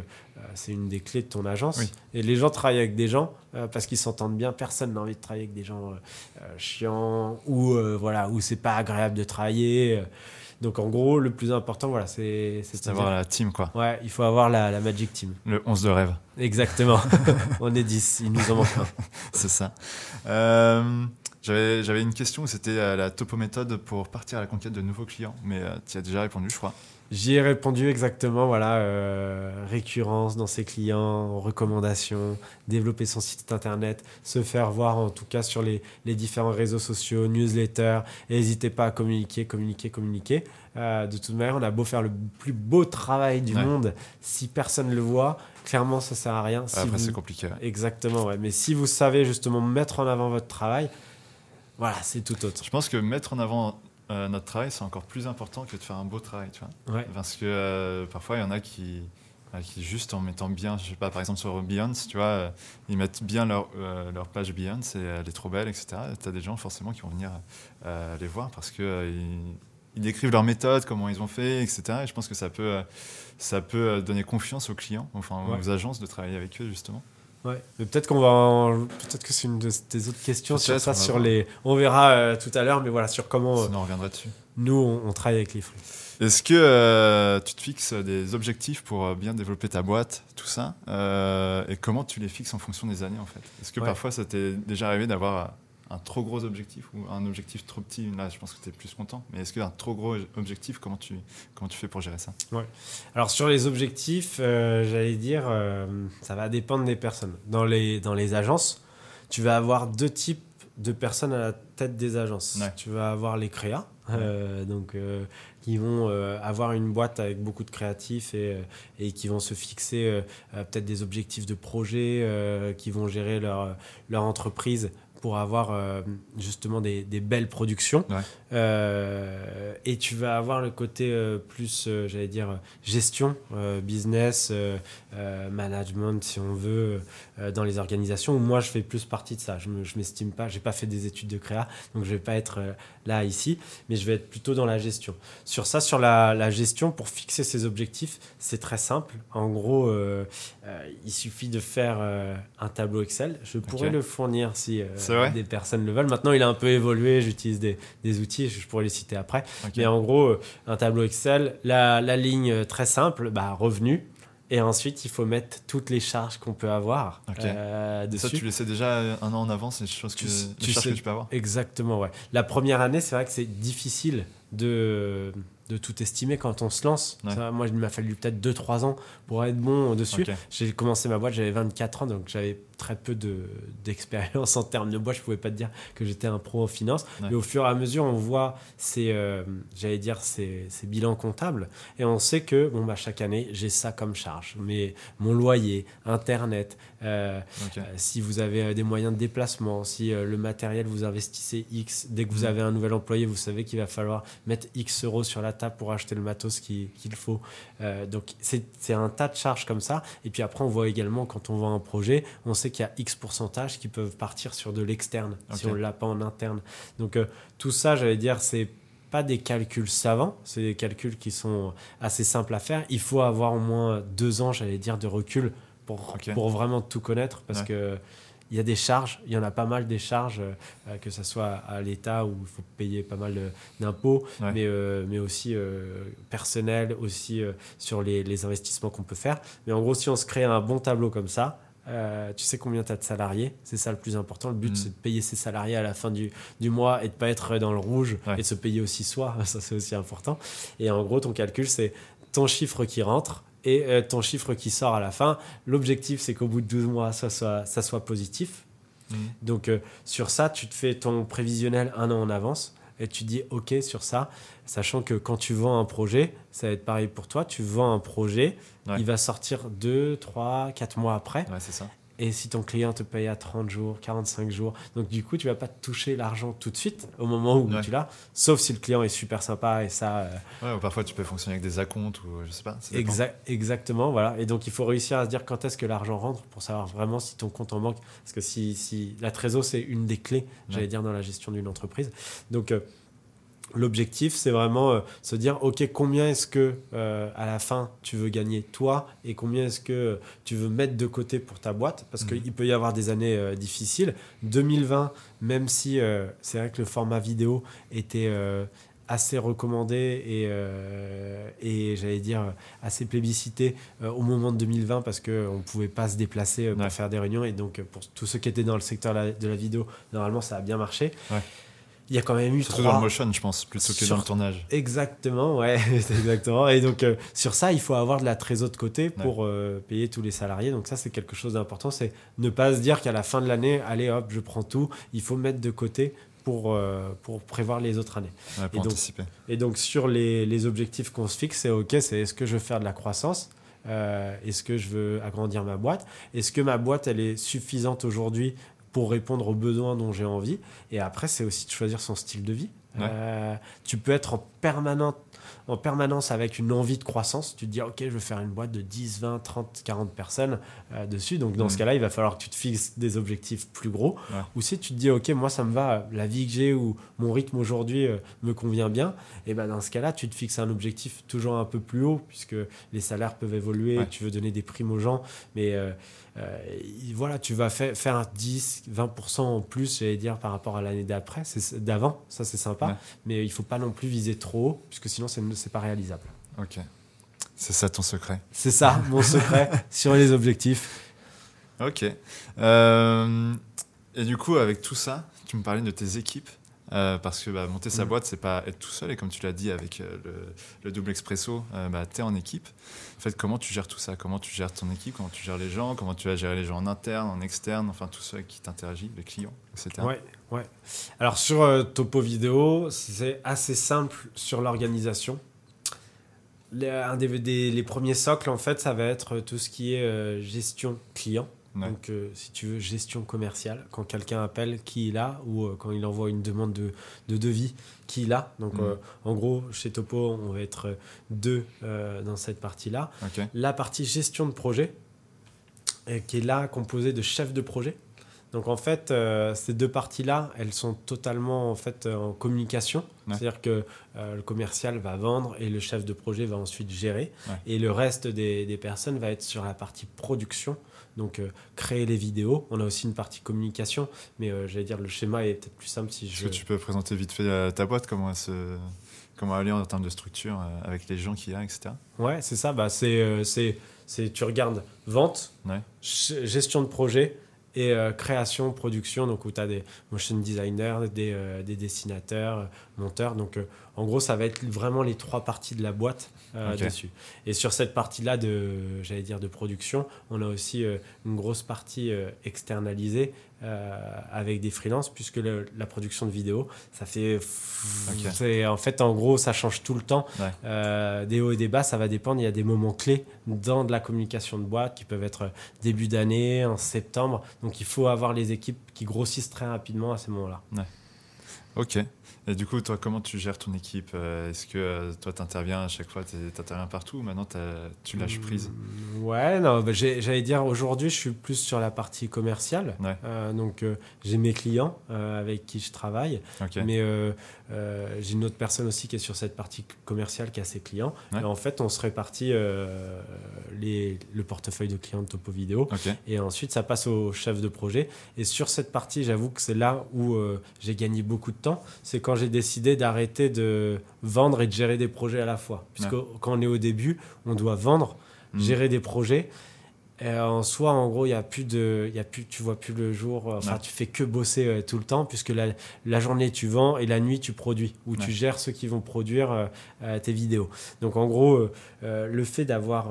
c'est une des clés de ton agence. Oui. Et les gens travaillent avec des gens euh, parce qu'ils s'entendent bien. Personne n'a envie de travailler avec des gens euh, euh, chiants ou euh, voilà où c'est pas agréable de travailler. Euh. Donc en gros, le plus important, voilà, c'est c'est dire- la team, quoi. Ouais, il faut avoir la, la Magic Team. Le 11 de rêve, Exactement. On est 10, il nous en manque un. c'est ça. Euh, J'avais une question, c'était euh, la topo méthode pour partir à la conquête de nouveaux clients, mais tu as déjà répondu, je crois. J'y ai répondu exactement, voilà, euh, récurrence dans ses clients, recommandations, développer son site internet, se faire voir en tout cas sur les, les différents réseaux sociaux, newsletters, et n'hésitez pas à communiquer, communiquer, communiquer. Euh, de toute manière, on a beau faire le plus beau travail du Ouais. monde, si personne ne le voit, clairement ça sert à rien. Si Après, vous- c'est compliqué. ouais. Exactement, ouais. Mais si vous savez justement mettre en avant votre travail, voilà, c'est tout autre. Je pense que mettre en avant euh, notre travail, c'est encore plus important que de faire un beau travail, tu vois. Ouais. Parce que euh, parfois, il y en a qui, euh, qui, juste en mettant bien, je sais pas, par exemple sur Beyoncé, tu vois, euh, ils mettent bien leur, leur page Beyoncé, et elle est trop belle, etc. Tu as des gens forcément qui vont venir les voir parce que ils, ils décrivent leur méthode, comment ils ont fait, etc. Et je pense que ça peut, ça peut donner confiance aux clients, enfin Ouais. aux agences de travailler avec eux, justement. Ouais. Mais peut-être qu'on va en- peut-être que c'est une de tes autres questions sur ça sur voir. les on verra euh, tout à l'heure mais voilà sur comment euh, Sinon, on reviendra dessus. nous on, on travaille avec les fruits. Est-ce que euh, tu te fixes des objectifs pour euh, bien développer ta boîte, tout ça euh, Et comment tu les fixes en fonction des années, en fait? Est-ce que Ouais. parfois ça t'est déjà arrivé d'avoir un trop gros objectif ou un objectif trop petit Là, je pense que tu es plus content. Mais est-ce qu'un trop gros objectif, comment tu, comment tu fais pour gérer ça? Alors sur les objectifs, euh, j'allais dire euh, ça va dépendre des personnes. Dans les dans les agences, tu vas avoir deux types de personnes à la tête des agences. Ouais. Tu vas avoir les créas, euh, donc euh, qui vont euh, avoir une boîte avec beaucoup de créatifs et, et qui vont se fixer peut-être des objectifs de projet, qui vont gérer leur, leur entreprise pour avoir euh, justement des, belles productions. Euh, et tu vas avoir le côté euh, plus, euh, j'allais dire, gestion, business, management, si on veut, dans les organisations. Moi, je fais plus partie de ça. Je ne m'estime pas, j'ai pas fait des études de créa, donc je vais pas être là ici, mais je vais être plutôt dans la gestion. Sur ça, sur la, la gestion, pour fixer ses objectifs, c'est très simple. En gros, il suffit de faire un tableau Excel. Je pourrais le fournir si des personnes le veulent. Maintenant, il a un peu évolué. J'utilise des, des outils, je pourrais les citer après. Mais en gros, euh, un tableau Excel, la, la ligne euh, très simple, bah, revenu. Et ensuite, il faut mettre toutes les charges qu'on peut avoir euh, Ça, tu le sais déjà un an en avance, c'est des choses que, Tu- des tu charges sais- que tu peux avoir Exactement, ouais. La première année, c'est vrai que c'est difficile de, de tout estimer quand on se lance. Ouais. Ça, moi, il m'a fallu peut-être 2-3 ans pour être bon dessus. J'ai commencé ma boîte, j'avais 24 ans, donc j'avais très peu de- d'expérience en termes de boîte. Je pouvais pas te dire que j'étais un pro en finance. Ouais. Mais au fur et à mesure, on voit ces, euh, j'allais dire, ces, ces bilans comptables et on sait que bon, bah, chaque année, j'ai ça comme charge. Mais mon loyer, Internet, euh, euh, si vous avez des moyens de déplacement, si le matériel vous investissez X, dès que vous Mhm. avez un nouvel employé, vous savez qu'il va falloir mettre X euros sur la pour acheter le matos qui- qu'il faut. Euh, donc c'est un tas de charges comme ça. Et puis après, on voit également quand on vend un projet, on sait qu'il y a X pourcentage qui peuvent partir sur de l'externe si on l'a pas en interne. Donc euh, tout ça, j'allais dire, c'est pas des calculs savants, c'est des calculs qui sont assez simples à faire. Il faut avoir au moins deux ans, j'allais dire, de recul pour, pour vraiment tout connaître parce Ouais. que il y a des charges, il y en a pas mal des charges, euh, que ce soit à l'État où il faut payer pas mal d'impôts, Ouais. mais, euh, mais aussi euh, personnel, aussi euh, sur les, les investissements qu'on peut faire. Mais en gros, si on se crée un bon tableau comme ça, euh, tu sais combien tu as de salariés, c'est ça le plus important. Le but, Mhm. c'est de payer ses salariés à la fin du, du mois et de pas être dans le rouge Ouais. et de se payer aussi soi, ça c'est aussi important. Et en gros, ton calcul, c'est ton chiffre qui rentre et euh, ton chiffre qui sort à la fin. L'objectif, c'est qu'au bout de 12 mois, ça soit, ça soit positif. Mhm. Donc euh, sur ça, tu te fais ton prévisionnel un an en avance et tu dis OK sur ça, sachant que quand tu vends un projet, ça va être pareil pour toi, tu vends un projet, Ouais. il va sortir 2, 3, 4 mois après Ouais, c'est ça. Et si ton client te paye à 30 jours, 45 jours, donc du coup, tu vas pas toucher l'argent tout de suite au moment où tu l'as, sauf si le client est super sympa et ça. Euh, ouais, ou parfois tu peux fonctionner avec des acomptes ou je sais pas. exactement, voilà. Et donc il faut réussir à se dire quand est-ce que l'argent rentre pour savoir vraiment si ton compte en banque. Parce que si, si la trésor, c'est une des clés, j'allais dire, dans la gestion d'une entreprise. Donc. Euh, L'objectif, c'est vraiment euh, se dire, OK, combien est-ce que euh, à la fin tu veux gagner toi et combien est-ce que tu veux mettre de côté pour ta boîte? Parce qu'il mhm. peut y avoir des années euh, difficiles. 2020, même si c'est vrai que le format vidéo était assez recommandé et, et j'allais dire assez plébiscité au moment de 2020 parce qu'on ne pouvait pas se déplacer pour faire des réunions et donc pour tous ceux qui étaient dans le secteur de la vidéo, normalement ça a bien marché. Ouais il y a quand même eu Surtout dans le motion, je pense, plutôt que dans le tournage. Exactement, ouais, exactement. Et donc, euh, sur ça, il faut avoir de la trésor de côté pour euh, payer tous les salariés. Donc, ça, c'est quelque chose d'important. C'est ne pas se dire qu'à la fin de l'année, allez, hop, je prends tout. Il faut mettre de côté pour, euh, pour prévoir les autres années. pour et, donc, anticiper. et donc, sur les, les objectifs qu'on se fixe, c'est OK, c'est est-ce que je veux faire de la croissance Est-ce que je veux agrandir ma boîte Est-ce que ma boîte, elle est suffisante aujourd'hui pour répondre aux besoins dont j'ai envie. Et après, c'est aussi de choisir son style de vie. Euh, tu peux être en, permanent, en permanence avec une envie de croissance. Tu te dis, OK, je veux faire une boîte de 10, 20, 30, 40 personnes euh, dessus. Donc, dans ce mm. cas-là, il va falloir que tu te fixes des objectifs plus gros. Ou si tu te dis, OK, moi, ça me va, la vie que j'ai ou mon rythme aujourd'hui euh, me convient bien, et ben dans ce cas-là, tu te fixes un objectif toujours un peu plus haut, puisque les salaires peuvent évoluer. Tu veux donner des primes aux gens. Mais voilà, tu vas faire un 10, 20% en plus, j'allais dire, par rapport à l'année d'après, d'avant, ça c'est sympa, mais il faut pas non plus viser trop puisque sinon c'est pas réalisable. Ok. C'est ça ton secret. C'est ça, mon secret sur les objectifs. Ok. Euh, et du coup, avec tout ça, tu me parlais de tes équipes. Euh, parce que bah, monter sa mm. boîte, c'est pas être tout seul. Et comme tu l'as dit avec euh, le, double expresso, euh, bah, tu es en équipe. En fait, comment tu gères tout ça? Comment tu gères ton équipe? Comment tu gères les gens? Comment tu vas gérer les gens en interne, en externe? Enfin, tous ceux qui t'interagissent, les clients, etc. Ouais, ouais. Alors, sur Topo Vidéo, c'est assez simple sur l'organisation. Les, un des, les premiers socles, en fait, ça va être tout ce qui est gestion client. Donc, euh, si tu veux, gestion commerciale. Quand quelqu'un appelle, qui il a Ou euh, quand il envoie une demande de, de devis, qui il a Donc, mm. euh, en gros, chez Topo, on va être deux dans cette partie-là. La partie gestion de projet, qui est là composée de chefs de projet. Donc en fait, ces deux parties-là, elles sont totalement en fait en communication. C'est-à-dire que le commercial va vendre et le chef de projet va ensuite gérer. Et le reste des, des, personnes va être sur la partie production donc euh, créer les vidéos. On a aussi une partie communication, mais euh, j'allais dire le schéma est peut-être plus simple si je. Est-ce que tu peux présenter vite fait euh, ta boîte, comment elle se comment aller en termes de structure avec les gens qu'il y a, etc. Ouais, c'est ça. Bah, c'est, c'est, c'est, tu regardes vente, gestion de projet et création, production, donc où tu as des motion designers, des, des dessinateurs, monteurs. Donc en gros, ça va être vraiment les trois parties de la boîte euh, dessus. Et sur cette partie-là de, j'allais dire, de production, on a aussi euh, une grosse partie euh, avec des freelances, puisque la production de vidéos, ça fait, c'est en fait, en gros, ça change tout le temps. des hauts et des bas, ça va dépendre. Il y a des moments clés dans de la communication de boîte qui peuvent être début d'année, en septembre. Donc, il faut avoir les équipes qui grossissent très rapidement à ces moments-là. Ok. Et du coup, toi, comment tu gères ton équipe euh, Est-ce que euh, toi, tu interviens à chaque fois, tu interviens partout ou maintenant tu lâches prise? mmh, Ouais, non, bah, j'allais dire aujourd'hui, je suis plus sur la partie commerciale. Euh, donc, j'ai mes clients avec qui je travaille. Mais j'ai une autre personne aussi qui est sur cette partie commerciale qui a ses clients. Et en fait, on se répartit les, le portefeuille de clients de Topo Vidéo. Et ensuite, ça passe au chef de projet. Et sur cette partie, j'avoue que c'est là où j'ai gagné beaucoup de temps. C'est quand j'ai décidé d'arrêter de vendre et de gérer des projets à la fois. Puisque quand on est au début, on doit vendre, mm. gérer des projets. Et en soi, en gros, il y a plus de, y a plus, tu vois plus le jour. Enfin, tu fais que bosser euh, tout le temps, puisque la, la, journée tu vends et la nuit tu produis, ou tu gères ceux qui vont produire euh, euh, tes vidéos. Donc, en gros, le fait d'avoir,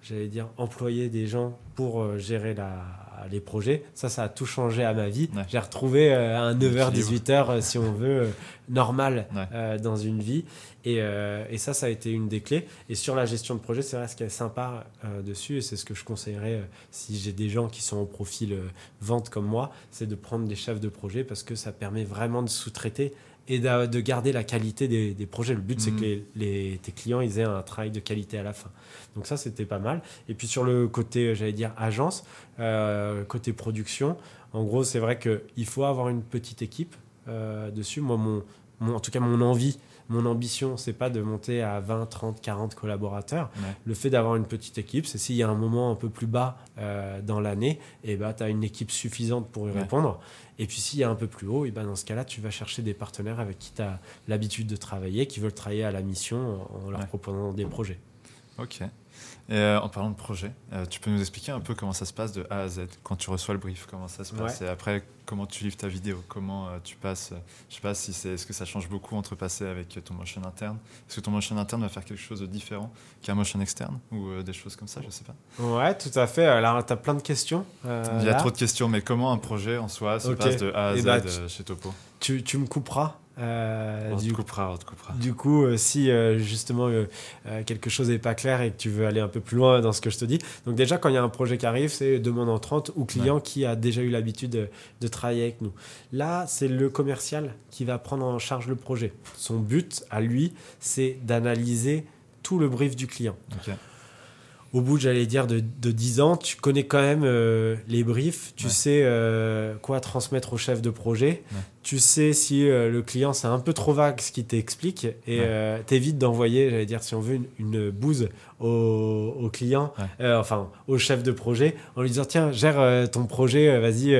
j'allais dire, employé des gens pour gérer la les projets. Ça, ça a tout changé à ma vie. Ouais. J'ai retrouvé euh, un 9h, L'équilibre. 18h, si on veut, euh, normal Ouais. euh, dans une vie. Et, euh, et ça, ça a été une des clés. Et sur la gestion de projet, c'est vrai ce qui est sympa euh, dessus, et c'est ce que je conseillerais euh, si j'ai des gens qui sont au profil euh, vente comme moi, c'est de prendre des chefs de projet parce que ça permet vraiment de sous-traiter et de garder la qualité des, des projets. Le but, c'est Mhm. que les, les- tes clients ils aient un travail de qualité à la fin. Donc ça, c'était pas mal. Et puis sur le côté, euh, j'allais dire, agence, euh, côté production, en gros, c'est vrai qu'il faut avoir une petite équipe euh, dessus. Moi, mon, mon- en tout cas, mon envie, mon ambition, c'est pas de monter à 20, 30, 40 collaborateurs. Ouais. Le fait d'avoir une petite équipe, c'est s'il y a un moment un peu plus bas euh, dans l'année, et ben, tu as une équipe suffisante pour y Ouais. Et puis s'il y a un peu plus haut, et ben, dans ce cas-là, tu vas chercher des partenaires avec qui tu as l'habitude de travailler, qui veulent travailler à la mission en en leur Ouais. proposant des projets. Ok. Et euh, en parlant de projet, euh, tu peux nous expliquer un peu comment ça se passe de A à Z quand tu reçois le brief, comment ça se passe et après comment tu livres ta vidéo, comment euh, tu passes. je sais pas si c'est, est-ce que ça change beaucoup entre passer avec ton motion interne, est-ce que ton motion interne va faire quelque chose de différent qu'un motion externe ou des choses comme ça, je sais pas? Ouais, tout à fait. Alors, tu as plein de questions. Il y a là. trop de questions, mais comment un projet en soi se passe de A à Z bah, tu- chez Topo? Tu, tu me couperas. Euh, On te du, coupera, on te coupera. du coup, euh, si euh, justement quelque chose n'est pas clair et que tu veux aller un peu plus loin dans ce que je te dis. Donc, déjà, quand il y a un projet qui arrive, c'est demande entrante ou client qui a déjà eu l'habitude de, de travailler avec nous. Là, c'est le commercial qui va prendre en charge le projet. Son but à lui, c'est d'analyser tout le brief du client. Au bout, j'allais dire, de, de 10 ans, tu connais quand même euh, les briefs, tu Ouais. sais euh, quoi transmettre au chef de projet, Ouais. tu sais si euh, le client, c'est un peu trop vague ce qu'il t'explique, et Ouais. t'évites d'envoyer, j'allais dire, si on veut, une, une bouse au, au client, enfin au chef de projet, en lui disant, tiens, gère ton projet, vas-y.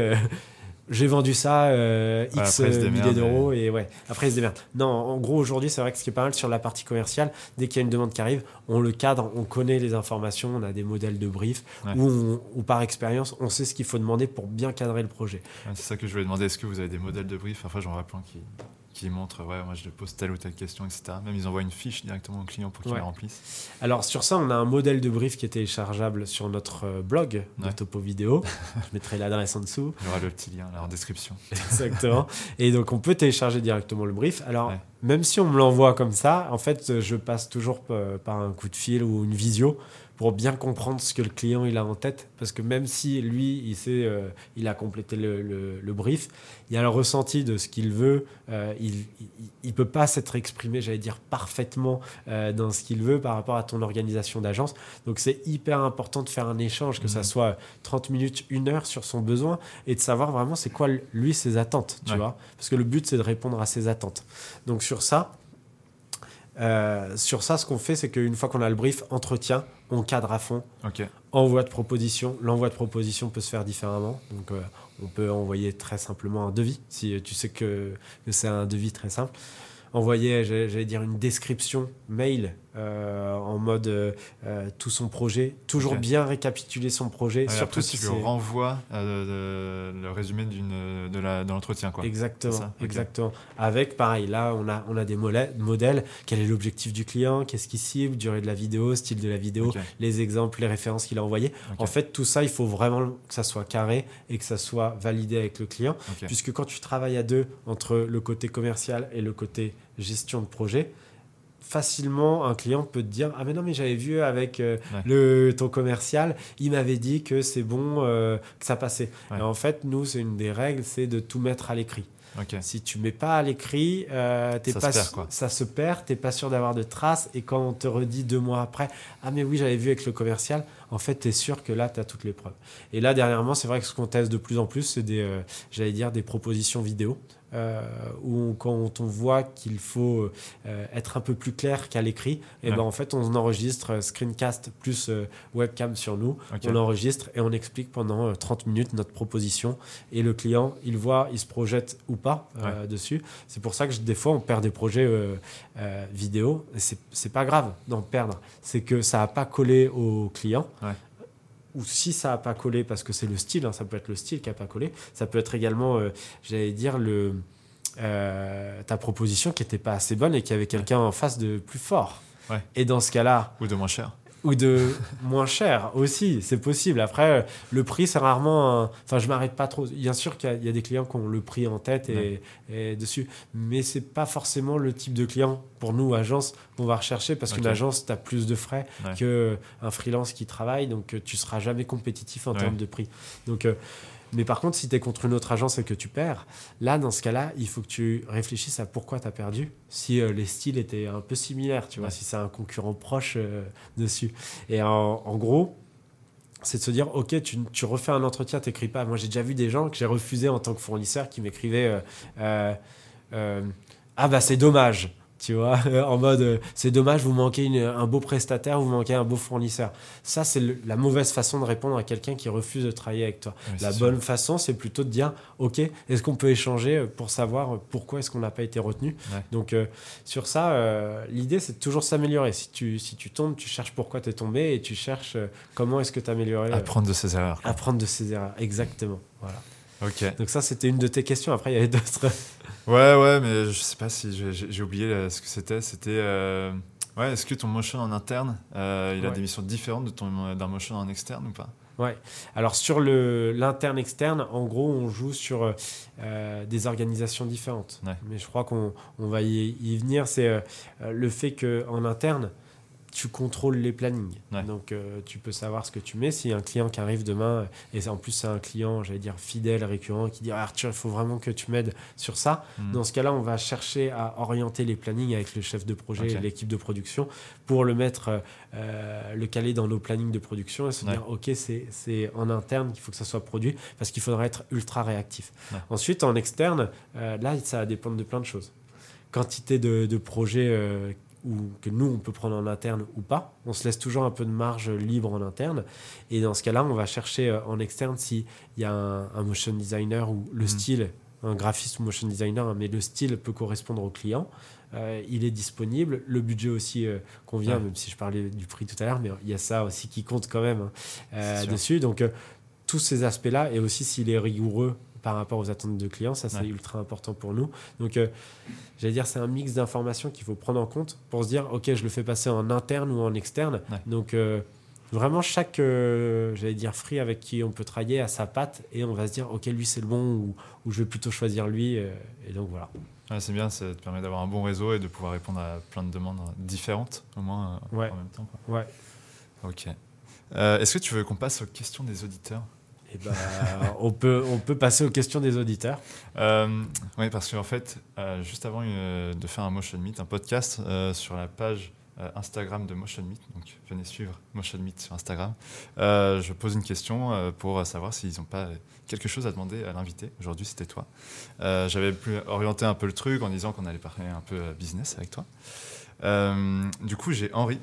J'ai vendu ça euh, Ouais, X euh, milliers démerde, d'euros et ouais, après il se démerde. Non, en gros aujourd'hui c'est vrai que ce qui est pas mal sur la partie commerciale, dès qu'il y a une demande qui arrive, on le cadre, on connaît les informations, on a des modèles de brief Ouais. où par expérience on sait ce qu'il faut demander pour bien cadrer le projet. Ouais, c'est ça que je voulais demander. Est-ce que vous avez des modèles de brief Parfois, j'en qui, qui montrent, ouais, moi je pose telle ou telle question, etc. Même ils envoient une fiche directement au client pour qu'il Ouais. la remplisse. Alors sur ça on a un modèle de brief qui est téléchargeable sur notre euh, blog de Ouais. Topo Vidéo. Je mettrai l'adresse en dessous. Il y aura le petit lien là en description. Exactement. Et donc, on peut télécharger directement le brief. Alors, Ouais. même si on me l'envoie comme ça, en fait, je passe toujours p- par un coup de fil ou une visio pour bien comprendre ce que le client il a en tête. Parce que même si lui, il sait, euh, il a complété le, le- le brief, il y a le ressenti de ce qu'il veut. euh, il, il peut pas s'être exprimé, j'allais dire, parfaitement euh, dans ce qu'il veut par rapport à ton organisation d'agence. Donc, c'est hyper important de faire un échange, que ça Mhm. soit 30 minutes, une heure sur son besoin et de savoir vraiment c'est quoi lui ses attentes, tu Ouais. vois. Parce que le but c'est de répondre à ses attentes. Donc sur ça, euh, sur ça, ce qu'on fait, c'est qu'une fois qu'on a le brief, entretien, on cadre à fond, envoi de proposition. L'envoi de proposition peut se faire différemment. Donc euh, on peut envoyer très simplement un devis, si tu sais que, que c'est un devis très simple. Envoyer, j'allais dire, une description mail euh, en mode euh, euh, tout son projet. Toujours bien récapituler son projet. Ouais, surtout après, si tu renvoies euh, le résumé d'une, de, l'entretien. Quoi. Exactement, ça exactement. Avec, pareil, là, on a, on a des modèles. Quel est l'objectif du client? Qu'est-ce qu'il cible? Durée de la vidéo, style de la vidéo, les exemples, les références qu'il a envoyées. En fait, tout ça, il faut vraiment que ça soit carré et que ça soit validé avec le client. Puisque quand tu travailles à deux, entre le côté commercial et le côté gestion de projet, facilement un client peut te dire ah mais non mais j'avais vu avec euh, Ouais. le ton commercial il m'avait dit que c'est bon euh, que ça passait Ouais. et en fait nous c'est une des règles c'est de tout mettre à l'écrit si tu mets pas à l'écrit, euh, t'es Ça pas se perd, quoi. ça se perd, t'es pas sûr d'avoir de traces. Et quand on te redit deux mois après, ah mais oui, j'avais vu avec le commercial, en fait, tu es sûr que là, tu as toutes les preuves. Et là, dernièrement, c'est vrai que ce qu'on teste de plus en plus, c'est des, j'allais dire, des propositions vidéo. Euh, où quand on voit qu'il faut euh, être un peu plus clair qu'à l'écrit, et Ouais. ben en fait on enregistre euh, screencast plus webcam sur nous, Ok. on enregistre et on explique pendant euh, 30 minutes notre proposition et le client il voit, il se projette ou pas dessus. C'est pour ça que des fois on perd des projets vidéo. C'est pas grave d'en perdre, c'est que ça a pas collé au client. Ouais. Ou si ça a pas collé parce que c'est le style, hein, ça peut être le style qui a pas collé. Ça peut être également, euh, j'allais dire le euh, ta proposition qui était pas assez bonne et qu'il y avait quelqu'un en face de plus fort. Ouais. Et dans ce cas-là, Ou de moins cher. Ou de moins cher aussi, c'est possible. Après, le prix, c'est rarement. un- Enfin, je m'arrête pas trop. Bien sûr qu'il y a- il y, a des clients qui ont le prix en tête et, et dessus, mais c'est pas forcément le type de client pour nous, agence, qu'on va rechercher parce qu'une agence, tu as plus de frais Ouais. qu'un freelance qui travaille, donc euh, tu seras jamais compétitif en Ouais. termes de prix. Donc. euh, mais par contre, si tu es contre une autre agence et que tu perds, là, dans ce cas-là, il faut que tu réfléchisses à pourquoi tu as perdu. Si euh, les styles étaient un peu similaires, tu vois, Ouais. si c'est un concurrent proche euh, dessus. Et en, en gros, c'est de se dire, ok, tu, tu refais un entretien, t'écris pas. Moi, j'ai déjà vu des gens que j'ai refusé en tant que fournisseur qui m'écrivaient, euh, ah bah c'est dommage. Tu vois, en mode, euh, c'est dommage, vous manquez une- un beau prestataire, vous manquez un beau fournisseur. Ça, c'est la mauvaise façon de répondre à quelqu'un qui refuse de travailler avec toi. La bonne façon, c'est plutôt de dire, OK, est-ce qu'on peut échanger pour savoir pourquoi est-ce qu'on n'a pas été retenu Ouais. Donc, euh, sur ça, euh, l'idée, c'est de toujours s'améliorer. Si tu, si tu tombes, tu cherches pourquoi tu es tombé et tu cherches euh, comment est-ce que tu as amélioré. Apprendre de ses erreurs. apprendre de ses erreurs. Exactement. Voilà. Ok. Donc, ça, c'était une de tes questions. Après, il y avait d'autres. Ouais, ouais, mais je sais pas si j'ai- oublié euh, ce que c'était. C'était. euh, Ouais, est-ce que ton motion en interne, euh, il a des missions différentes de ton d'un motion en externe ou pas? Ouais. Alors sur le l'interne externe, en gros, on joue sur euh, des organisations différentes. Ouais. Mais je crois qu'on on va y, y venir. C'est le fait que en interne, tu contrôles les plannings. Ouais. Donc euh, tu peux savoir ce que tu mets. Si un client qui arrive demain et c'est- en plus c'est un client, j'allais dire fidèle, récurrent, qui dit Ah, Arthur, il faut vraiment que tu m'aides sur ça. Hmm. Dans ce cas-là, on va chercher à orienter les plannings avec le chef de projet et l'équipe de production pour le mettre, euh, euh, le caler dans nos plannings de production et se Ouais. dire, OK, c'est c'est en interne qu'il faut que ça soit produit parce qu'il faudra être ultra réactif. Ouais. Ensuite, en externe, euh, là, ça va dépendre de plein de choses. Quantité de, de projets euh, ou que nous, on peut prendre en interne ou pas. On se laisse toujours un peu de marge libre en interne. Et dans ce cas-là, on va chercher euh, en externe s'il y a un, un motion designer ou le Mhm. style, un graphiste ou motion designer, hein, mais le style peut correspondre au client. Euh, il est disponible. Le budget aussi euh, convient, Ouais. même si je parlais du prix tout à l'heure, mais il y a ça aussi qui compte quand même hein, euh, dessus. Donc, tous ces aspects-là, et aussi s'il est rigoureux par rapport aux attentes de clients, ça c'est Ouais. ultra important pour nous. Donc, euh, j'allais dire, c'est un mix d'informations qu'il faut prendre en compte pour se dire, ok, je le fais passer en interne ou en externe. Ouais. Donc, euh, vraiment, chaque, euh, j'allais dire, free avec qui on peut travailler à sa patte, et on va se dire, ok, lui c'est le bon, ou, ou je vais plutôt choisir lui. euh, et donc voilà. Ouais, c'est bien, ça te permet d'avoir un bon réseau et de pouvoir répondre à plein de demandes différentes, au moins en même temps. quoi. Ouais. Ok. Est-ce que tu veux qu'on passe aux questions des auditeurs? Et ben, on, peut, on peut passer aux questions des auditeurs. Euh, oui, parce qu'en fait, euh, juste avant euh, de faire un Motion Meet, un podcast euh, sur la page Instagram de Motion Meet, donc venez suivre Motion Meet sur Instagram, je pose une question pour savoir s'ils n'ont pas quelque chose à demander à l'invité. Aujourd'hui, c'était toi. J'avais pu orienter un peu le truc en disant qu'on allait parler un peu business avec toi. Du coup, j'ai Henri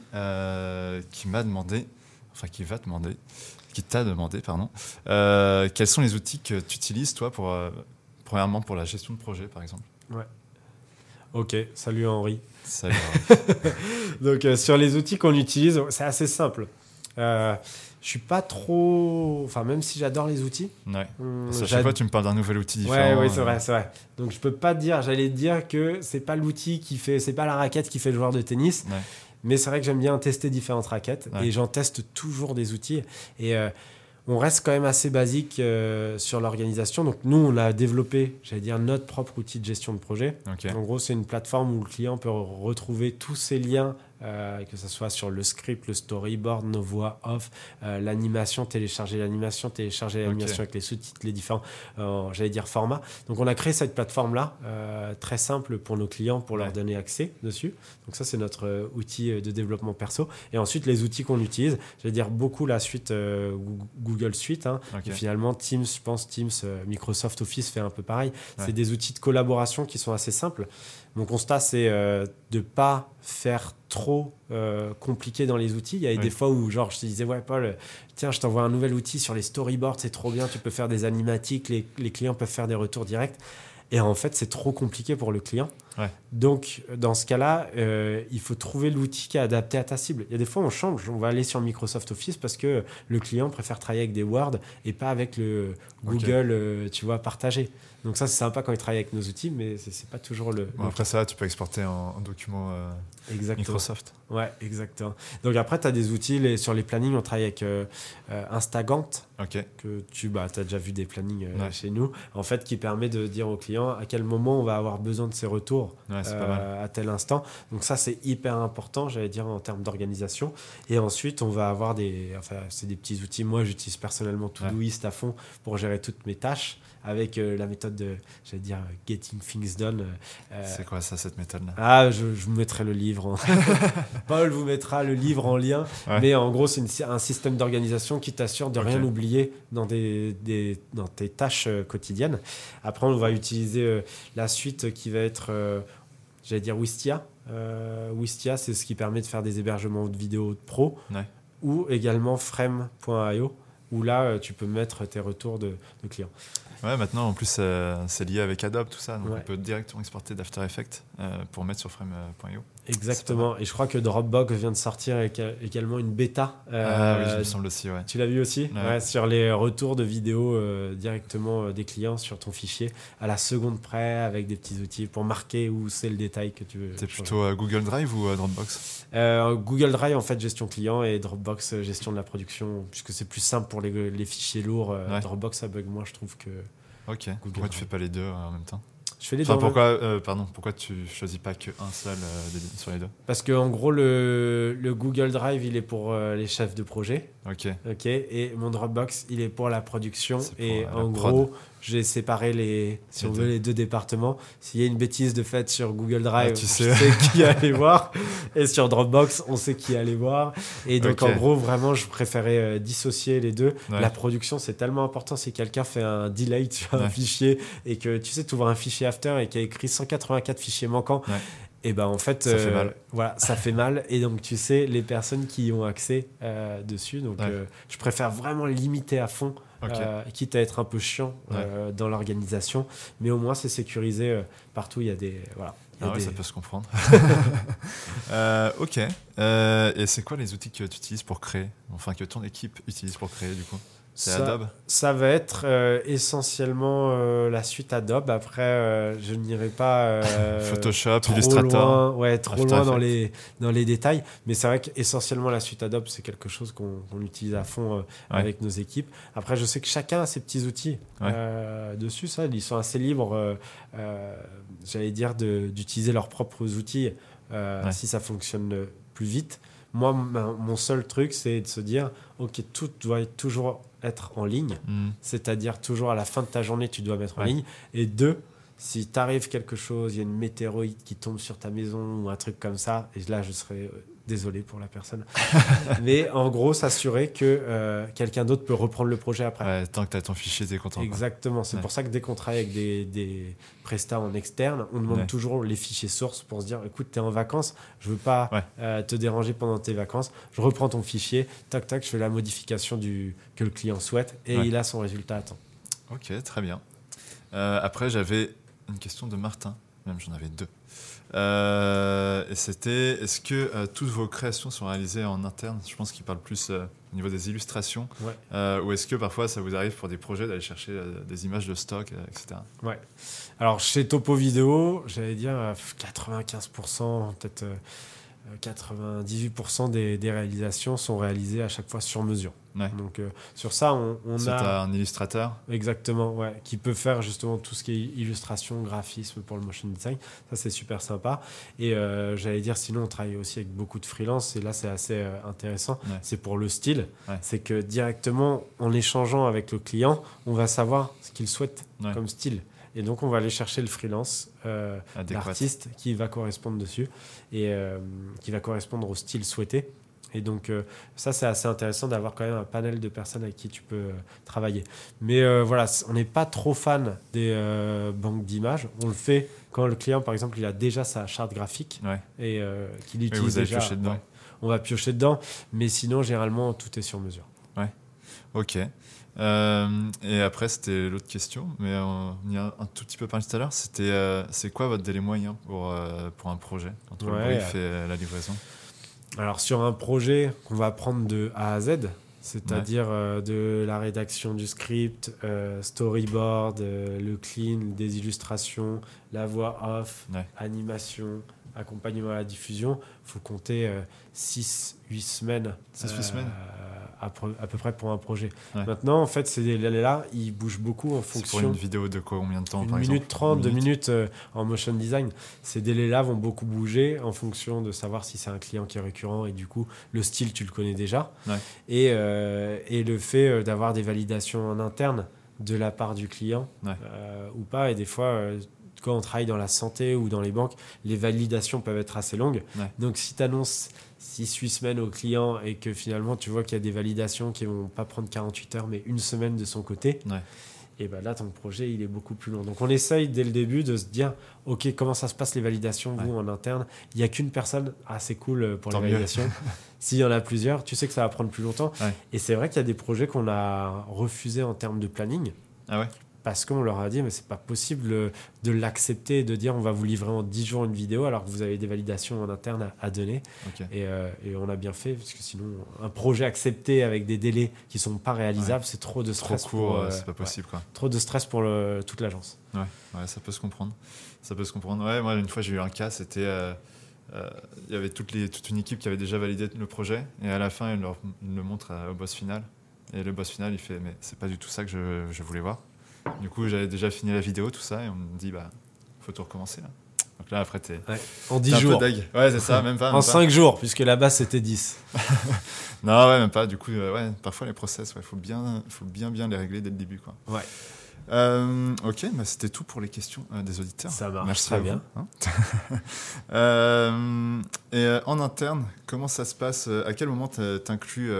qui m'a demandé, enfin qui va demander, qui t'a demandé, pardon, euh, quels sont les outils que tu utilises toi pour, euh, premièrement pour la gestion de projet, par exemple? Ok, salut Henri. Salut, Donc euh, sur les outils qu'on utilise, c'est assez simple. Je suis pas trop, enfin même si j'adore les outils, ouais. Parce chaque fois, tu me parles d'un nouvel outil différent. Ouais, oui, c'est vrai, c'est vrai. Donc je peux pas dire, j'allais dire que c'est pas l'outil qui fait, c'est pas la raquette qui fait le joueur de tennis, Ouais. Mais c'est vrai que j'aime bien tester différentes raquettes Ouais. et j'en teste toujours des outils et euh, on reste quand même assez basique euh, sur l'organisation. Donc nous, on a développé, j'allais dire, notre propre outil de gestion de projet. En gros, c'est une plateforme où le client peut retrouver tous ses liens, euh, que ce soit sur le script, le storyboard, nos voix off, euh, l'animation, télécharger l'animation, télécharger l'animation avec les sous-titres, les différents, euh, j'allais dire, formats. Donc, on a créé cette plateforme-là, très simple pour nos clients, pour leur donner accès dessus. Donc, ça, c'est notre outil de développement perso. Et ensuite, les outils qu'on utilise, j'allais dire beaucoup la suite Goo- Google Suite. hein. Et finalement, Teams, je pense, Teams, Microsoft Office fait un peu pareil. Ouais. C'est des outils de collaboration qui sont assez simples. Mon constat, c'est euh, de ne pas faire trop euh, compliqué dans les outils. Il y a Oui. des fois où, genre, je te disais, ouais, Paul, tiens, je t'envoie un nouvel outil sur les storyboards, c'est trop bien, tu peux faire des animatiques, les, les clients peuvent faire des retours directs. Et en fait, c'est trop compliqué pour le client. Ouais. Donc, dans ce cas-là, euh, il faut trouver l'outil qui est adapté à ta cible. Il y a des fois, on change. On va aller sur Microsoft Office parce que le client préfère travailler avec des Word et pas avec le Google, euh, tu vois, partagé. Donc ça, c'est sympa quand il travaille avec nos outils, mais c'est pas toujours le... Bon, après ça, tu peux exporter en document euh, Exactement. Microsoft. Ouais, exactement. Donc après, tu as des outils, les, sur les plannings, on travaille avec euh, Instagant, que tu bah, as déjà vu des plannings Ouais. chez nous, en fait, qui permet de dire au client à quel moment on va avoir besoin de ses retours Ouais, euh, à tel instant. Donc ça, c'est hyper important, j'allais dire, en termes d'organisation. Et ensuite, on va avoir des... Enfin, c'est des petits outils. Moi, j'utilise personnellement Todoist à fond pour gérer toutes mes tâches avec euh, la méthode de, j'allais dire, Getting Things Done. euh, C'est quoi ça, cette méthode-là? Ah, je, je vous mettrai le livre. en- Paul vous mettra le livre en lien. Ouais. Mais en gros, c'est un système d'organisation qui t'assure de rien oublier dans, des, des- dans tes tâches euh, quotidiennes. Après, on va utiliser euh, la suite qui va être, euh, j'allais dire, Wistia. Euh, Wistia, c'est ce qui permet de faire des hébergements de vidéos pro. Ouais. Ou également frame.io, où là, euh, tu peux mettre tes retours de, de clients. Ouais, maintenant, en plus, euh, c'est lié avec Adobe, tout ça. Donc, Ouais. on peut directement exporter d'After Effects euh, pour mettre sur frame.io. Exactement. Et je crois que Dropbox vient de sortir également une bêta. ah oui, il euh, me semble aussi, ouais. Tu l'as vu aussi? Ouais. Ouais, Sur les retours de vidéos euh, directement euh, des clients sur ton fichier, à la seconde près, avec des petits outils pour marquer où c'est le détail que tu veux. T'es changer. plutôt Google Drive ou Dropbox? Google Drive, en fait, gestion client et Dropbox, gestion de la production, puisque c'est plus simple pour les, les fichiers lourds. Ouais. Dropbox, ça bug moins, je trouve que. Ok. Google pourquoi tu Drive. fais pas les deux en même temps? Je fais les Enfin, deux pourquoi, euh, pardon, pourquoi tu choisis pas que un seul euh, sur les deux? Parce que en gros, le, le Google Drive, il est pour euh, les chefs de projet. Ok. Ok, et mon Dropbox, il est pour la production. Pour, Et euh, en prod. J'ai séparé les, si on deux. veut, les deux départements. S'il y a une bêtise de fait sur Google Drive, Ah, tu sais. sais qui aller voir. Et sur Dropbox, on sait qui aller voir. Et donc, en gros, vraiment, je préférais euh, dissocier les deux. Ouais. La production, c'est tellement important. Si quelqu'un fait un delay sur un fichier et que tu sais, tu ouvres un fichier after et qu'il y a écrit 184 fichiers manquants. Ouais. Et ben en fait, Ça fait mal. voilà, ça fait mal. Et donc tu sais les personnes qui y ont accès euh, dessus. Donc Ouais. euh, je préfère vraiment limiter à fond, Euh, quitte à être un peu chiant euh, dans l'organisation, mais au moins c'est sécurisé euh, partout. Il y a des voilà. il y a Ah ouais, des- ça peut se comprendre. Ok. Et c'est quoi les outils que tu utilises pour créer? Enfin, que ton équipe utilise pour créer, du coup? C'est Ça- Adobe Ça va être euh, essentiellement euh, la suite Adobe. Après, euh, je n'irai pas Photoshop, trop Illustrator loin, ouais, trop After loin dans les, dans les détails. Mais c'est vrai qu'essentiellement la suite Adobe, c'est quelque chose qu'on utilise à fond Ouais. avec nos équipes. Après, je sais que chacun a ses petits outils Ouais. dessus. Ça, ils sont assez libres, j'allais dire, d'utiliser leurs propres outils Ouais. si ça fonctionne plus vite. Moi, ma- mon seul truc, c'est de se dire, ok, tout doit toujours être en ligne. Hmm. C'est-à-dire toujours à la fin de ta journée, tu dois mettre en ligne. Et deux, si t'arrive quelque chose, il y a une météorite qui tombe sur ta maison ou un truc comme ça, et là je serais euh, désolé pour la personne. Mais en gros, s'assurer que euh, quelqu'un d'autre peut reprendre le projet après. Ouais, tant que tu as ton fichier, t'es content. quoi. Exactement. C'est Ouais. pour ça que dès qu'on travaille avec des, des prestats en externe, on demande Ouais. toujours les fichiers sources pour se dire écoute, tu es en vacances, je veux pas euh, te déranger pendant tes vacances. Je reprends ton fichier, tac, tac, je fais la modification du, que le client souhaite et il a son résultat à temps. Ok, très bien. Euh, après, j'avais une question de Martin. Même j'en avais deux. Euh, et c'était est-ce que euh, toutes vos créations sont réalisées en interne? Je pense qu'il parle plus euh, au niveau des illustrations. Ouais. Ou est-ce que parfois ça vous arrive pour des projets d'aller chercher des images de stock, etc. Ouais. Alors chez Topo Vidéo, j'allais dire euh, 95%, peut-être 98% des, des réalisations sont réalisées à chaque fois sur mesure. Ouais. Donc euh, sur ça, on, on Si a un illustrateur, exactement, ouais, qui peut faire justement tout ce qui est illustration, graphisme pour le motion design. Ça c'est super sympa. Et euh, j'allais dire, sinon on travaille aussi avec beaucoup de freelance. Et là c'est assez euh, intéressant. Ouais. C'est pour le style. Ouais. C'est que directement en échangeant avec le client, on va savoir ce qu'il souhaite comme style. Et donc, on va aller chercher le freelance, euh, qui va correspondre dessus et euh, qui va correspondre au style souhaité. Et donc, euh, ça, c'est assez intéressant d'avoir quand même un panel de personnes avec qui tu peux euh, travailler. Mais euh, voilà, on n'est pas trop fan des banques d'images. On le fait quand le client, par exemple, il a déjà sa charte graphique ouais. et qu'il Et utilise vous allez déjà. piocher dedans. ouais. On va piocher dedans, mais sinon, généralement, tout est sur mesure. Ok. Euh, et après, c'était l'autre question, mais on y a un tout petit peu parlé tout à l'heure. C'était, euh, c'est quoi votre délai moyen pour, euh, pour un projet entre le Ouais. brief et la livraison? Alors sur un projet qu'on va prendre de A à Z, c'est-à-dire euh, de la rédaction du script, euh, storyboard, euh, le clean, des illustrations, la voix off, Ouais. animation, accompagnement à la diffusion, faut compter 6-8 semaines. 6-8 semaines à, peu- à peu près pour un projet. Ouais. Maintenant, en fait, ces délais-là, ils bougent beaucoup en C'est pour fonction une vidéo de combien de temps une par minute exemple 30, Une deux minute minutes euh, en motion design. Ces délais-là vont beaucoup bouger en fonction de savoir si c'est un client qui est récurrent et du coup, le style, tu le connais déjà. Ouais. Et, euh, et le fait euh, d'avoir des validations en interne de la part du client Ouais. euh, ou pas. Et des fois, quand on travaille dans la santé ou dans les banques, les validations peuvent être assez longues. Ouais. Donc, si tu annonces 6-8 semaines au client et que finalement, tu vois qu'il y a des validations qui vont pas prendre 48 heures, mais une semaine de son côté, Ouais. et ben là, ton projet, il est beaucoup plus long. Donc, on essaye dès le début de se dire, OK, comment ça se passe les validations, vous, en interne? Il n'y a qu'une personne, ah, c'est cool euh, pour Tant les validations. S'il y en a plusieurs, tu sais que ça va prendre plus longtemps. Et c'est vrai qu'il y a des projets qu'on a refusés en termes de planning Ah ouais? Parce qu'on leur a dit, mais c'est pas possible de l'accepter de dire, on va vous livrer en 10 jours une vidéo alors que vous avez des validations en interne à, à donner. Et, euh, et on a bien fait, parce que sinon, un projet accepté avec des délais qui sont pas réalisables, c'est trop de Trop stress. court, pour, euh, euh, c'est pas ouais. possible quoi. Trop de stress pour le- toute l'agence. Ouais, ouais, ça peut se comprendre. Ça peut se comprendre. Ouais, moi, une fois, j'ai eu un cas, c'était. euh, euh, Il y avait toutes les, toute une équipe qui avait déjà validé le projet, et à la fin, il, leur, il le montre au boss final. Et le boss final, il fait Mais c'est pas du tout ça que je, je voulais voir. Du coup, j'avais déjà fini la vidéo, tout ça, et on me dit Bah, faut tout recommencer là. Donc là, après, t'es. En t'es 10 un peu jours. deg. Ouais, c'est ça, même pas. En même pas. 5 jours, puisque là-bas c'était 10. Non, ouais, même pas. Du coup, euh, ouais, parfois les process, il faut, bien, faut bien, bien les régler dès le début. Quoi. Ouais. Euh, ok, bah, c'était tout pour les questions euh, des auditeurs. Ça marche Merci très vous, bien. hein. Euh, et en interne, comment ça se passe À quel moment t'inclus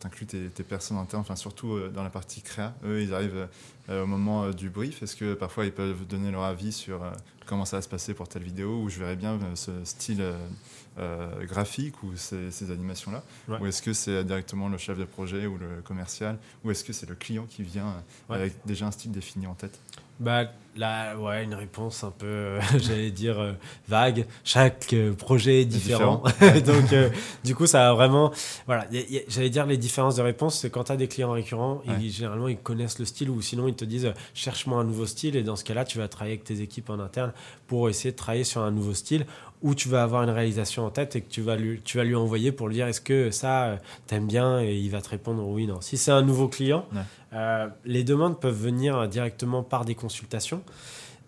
t'inclus tes, tes personnes internes, enfin surtout dans la partie créa? Eux, ils arrivent au moment du brief. Est-ce que parfois ils peuvent donner leur avis sur comment ça va se passer pour telle vidéo Ou je verrais bien euh, ce style euh, euh, graphique ou ces, ces animations-là Ouais. Ou est-ce que c'est directement le chef de projet ou le commercial Ou est-ce que c'est le client qui vient Ouais. avec déjà un style défini en tête? Bah là, ouais, une réponse un peu, euh, j'allais dire, euh, vague. Chaque euh, projet est différent. Donc, du coup, ça a vraiment. Voilà, j'allais dire les différences de réponse, c'est quand tu as des clients récurrents, Ouais. ils, généralement, ils connaissent le style ou sinon, ils te disent, cherche-moi un nouveau style. Et dans ce cas-là, tu vas travailler avec tes équipes en interne pour essayer de travailler sur un nouveau style où tu vas avoir une réalisation en tête et que tu vas lui, tu vas lui envoyer pour lui dire est-ce que ça, euh, t'aimes bien Et il va te répondre oui, non. Si c'est un nouveau client, Ouais. euh, les demandes peuvent venir directement par des consultations.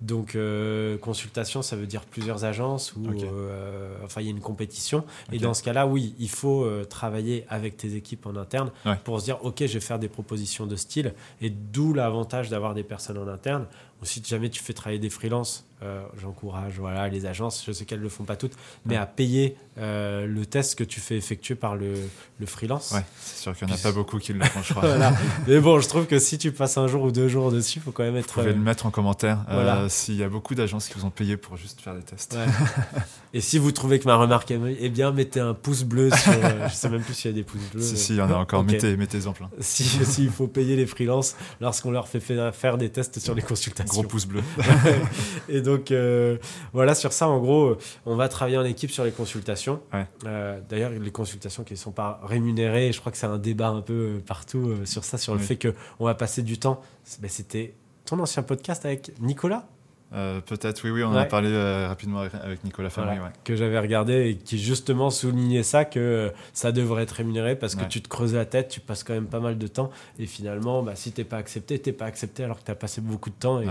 Donc, euh, consultation, ça veut dire plusieurs agences ou euh, enfin, il y a une compétition. Et dans ce cas-là, oui, il faut euh, travailler avec tes équipes en interne Ouais. pour se dire, OK, je vais faire des propositions de style. Et d'où l'avantage d'avoir des personnes en interne. Ou si jamais tu fais travailler des freelances, euh, j'encourage voilà, les agences, je sais qu'elles ne le font pas toutes, mais Ouais. à payer euh, le test que tu fais effectuer par le, le freelance. Ouais, c'est sûr qu'il n'y en a pas beaucoup qui le font, je crois. Voilà. Mais bon, je trouve que si tu passes un jour ou deux jours dessus, il faut quand même Vous être. pouvez euh, le mettre en commentaire Voilà. s'il y a beaucoup d'agences qui vous ont payé pour juste faire des tests. Ouais. Et si vous trouvez que ma remarque est est bien, mettez un pouce bleu sur. je sais même plus s'il y a des pouces bleus. Si, mais- si, il y en a encore, Ok. mettez, mettez-en plein. Si, s'il faut payer les freelances lorsqu'on leur fait fa- faire des tests sur les consultations. Gros pouce bleu. Et donc, euh, voilà, sur ça, en gros, on va travailler en équipe sur les consultations. Ouais. Euh, D'ailleurs, les consultations qui ne sont pas rémunérées, je crois que c'est un débat un peu euh, partout sur ça, sur le Oui. fait qu'on va passer du temps. Ben, C'était ton ancien podcast avec Nicolas? Euh, Peut-être, oui, oui, on en a parlé euh, rapidement avec, avec Nicolas. Voilà, ouais. que j'avais regardé et qui justement soulignait ça que euh, ça devrait être rémunéré parce que Ouais. tu te creuses la tête, tu passes quand même pas mal de temps et finalement bah, si t'es pas accepté, t'es pas accepté alors que tu as passé beaucoup de temps et-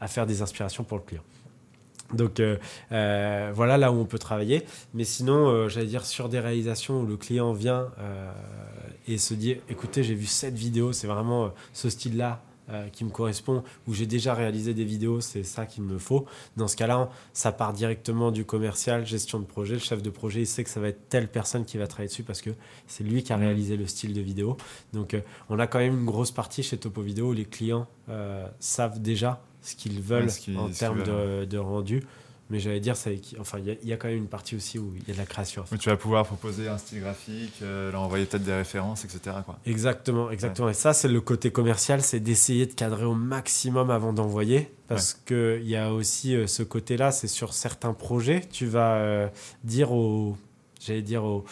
à faire des inspirations pour le client. Donc voilà là où on peut travailler. Mais sinon, j'allais dire sur des réalisations où le client vient et se dit écoutez, j'ai vu cette vidéo, c'est vraiment ce style-là euh, qui me correspond, où j'ai déjà réalisé des vidéos, c'est ça qu'il me faut. Dans ce cas-là, ça part directement du commercial, gestion de projet. Le chef de projet, il sait que ça va être telle personne qui va travailler dessus parce que c'est lui qui a réalisé le style de vidéo. Donc, euh, on a quand même une grosse partie chez Topo Vidéo où les clients euh, savent déjà ce qu'ils veulent Ouais, ce qu'ils- en termes de rendu. Mais j'allais dire, ça, enfin, il y, a quand même une partie aussi où il y a de la création. Mais tu vas pouvoir proposer un style graphique, euh, leur envoyer peut-être des références, etc. Quoi. Exactement, exactement. Et ça, c'est le côté commercial, c'est d'essayer de cadrer au maximum avant d'envoyer. Parce que qu'il y a aussi euh, ce côté-là, c'est sur certains projets, tu vas euh, dire au. J'allais dire au.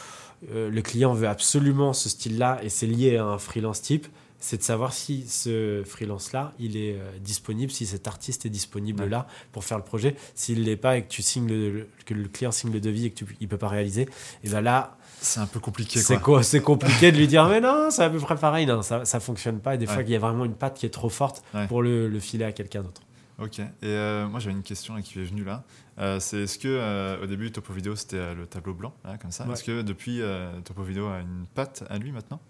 le client veut absolument ce style-là et c'est lié à un freelance type c'est de savoir si ce freelance-là, il est euh, disponible, si cet artiste est disponible là pour faire le projet. S'il ne l'est pas et que, tu signes le, que le client signe le devis et qu'il ne peut pas réaliser, et ben là, c'est un peu compliqué. C'est quoi C'est compliqué de lui dire mais non, c'est à peu près pareil. Non, ça ne fonctionne pas. Et des fois, il y a vraiment une patte qui est trop forte pour le, filer à quelqu'un d'autre. Ok. Et euh, moi, j'avais une question qui est venue là. Euh, c'est est-ce que au début, Topo Vidéo, c'était le tableau blanc, comme ça? Est-ce que depuis, Topo Vidéo a une patte à lui maintenant?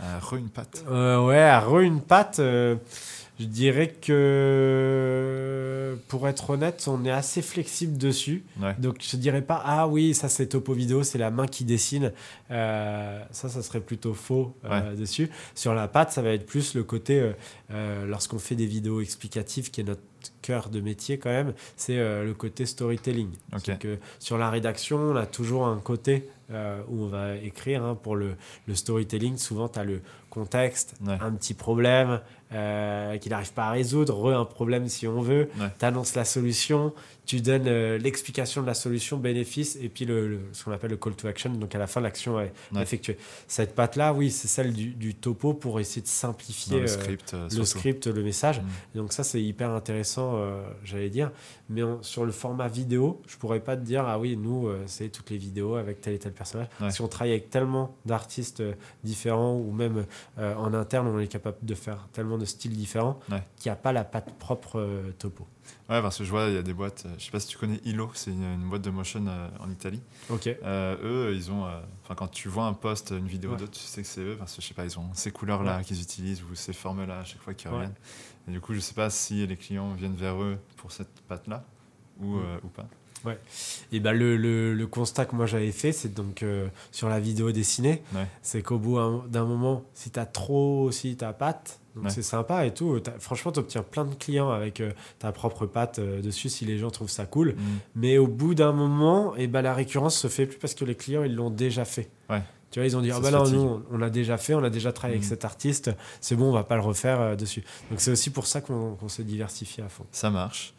À une patte. Euh, ouais, à une patte. Euh, je dirais que, pour être honnête, on est assez flexible dessus. Donc, je dirais pas, ah oui, ça c'est topo vidéo, c'est la main qui dessine. Euh, ça, ça serait plutôt faux dessus. Sur la patte, ça va être plus le côté, lorsqu'on fait des vidéos explicatives, qui est notre cœur de métier quand même, c'est le côté storytelling. Que sur la rédaction, on a toujours un côté euh, où on va écrire hein, pour le, le, storytelling. Souvent, tu as le contexte, un petit problème euh, qu'il n'arrive pas à résoudre, un problème si on veut. Tu annonces la solution, tu donnes euh, l'explication de la solution, bénéfice, et puis le, ce qu'on appelle le call to action. Donc à la fin, l'action est effectuée. Cette patte-là, oui, c'est celle du, topo pour essayer de simplifier le, script, le, script, le message. Mm. Donc ça, c'est hyper intéressant, j'allais dire. Mais sur le format vidéo, je pourrais pas te dire, ah oui, nous, c'est toutes les vidéos avec tel et tel personnage. Si on travaille avec tellement d'artistes différents ou même euh, en interne, on est capable de faire tellement de styles différents qu'il n'y a pas la patte propre euh, topo. Ouais, parce que je vois, il y a des boîtes, euh, je sais pas si tu connais Hilo, c'est une, boîte de motion en Italie. Ok. eux, ils ont, enfin, quand tu vois un post, une vidéo d'autres, tu sais que c'est eux, parce que je sais pas, ils ont ces couleurs-là qu'ils utilisent ou ces formes-là à chaque fois qu'ils reviennent. Et du coup, je sais pas si les clients viennent vers eux pour cette patte-là ou, mm. ou pas. Ouais. Et ben le, le, le, constat que moi j'avais fait, c'est donc euh, sur la vidéo dessinée, c'est qu'au bout d'un moment, si tu as trop aussi ta patte, donc c'est sympa et tout, franchement, tu obtiens plein de clients avec euh, ta propre patte euh, dessus si les gens trouvent ça cool. Mm. Mais au bout d'un moment, et ben la récurrence se fait plus parce que les clients, ils l'ont déjà fait. Tu vois, ils ont dit, ah bah là, nous, on l'a déjà fait, on a déjà travaillé avec mm. cet artiste, c'est bon, on va pas le refaire dessus. Donc c'est aussi pour ça qu'on se diversifie à fond. Ça marche.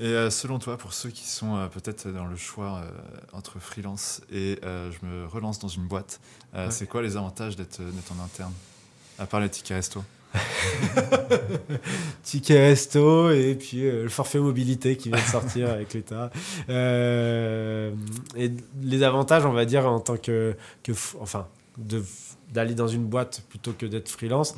Et euh, selon toi, pour ceux qui sont euh, peut-être dans le choix euh, entre freelance et je me relance dans une boîte, c'est quoi les avantages d'être en interne? À part les tickets resto Ticket resto et puis le forfait mobilité qui vient de sortir avec l'État. et les avantages, on va dire, en tant que. que enfin, d'aller dans une boîte plutôt que d'être freelance,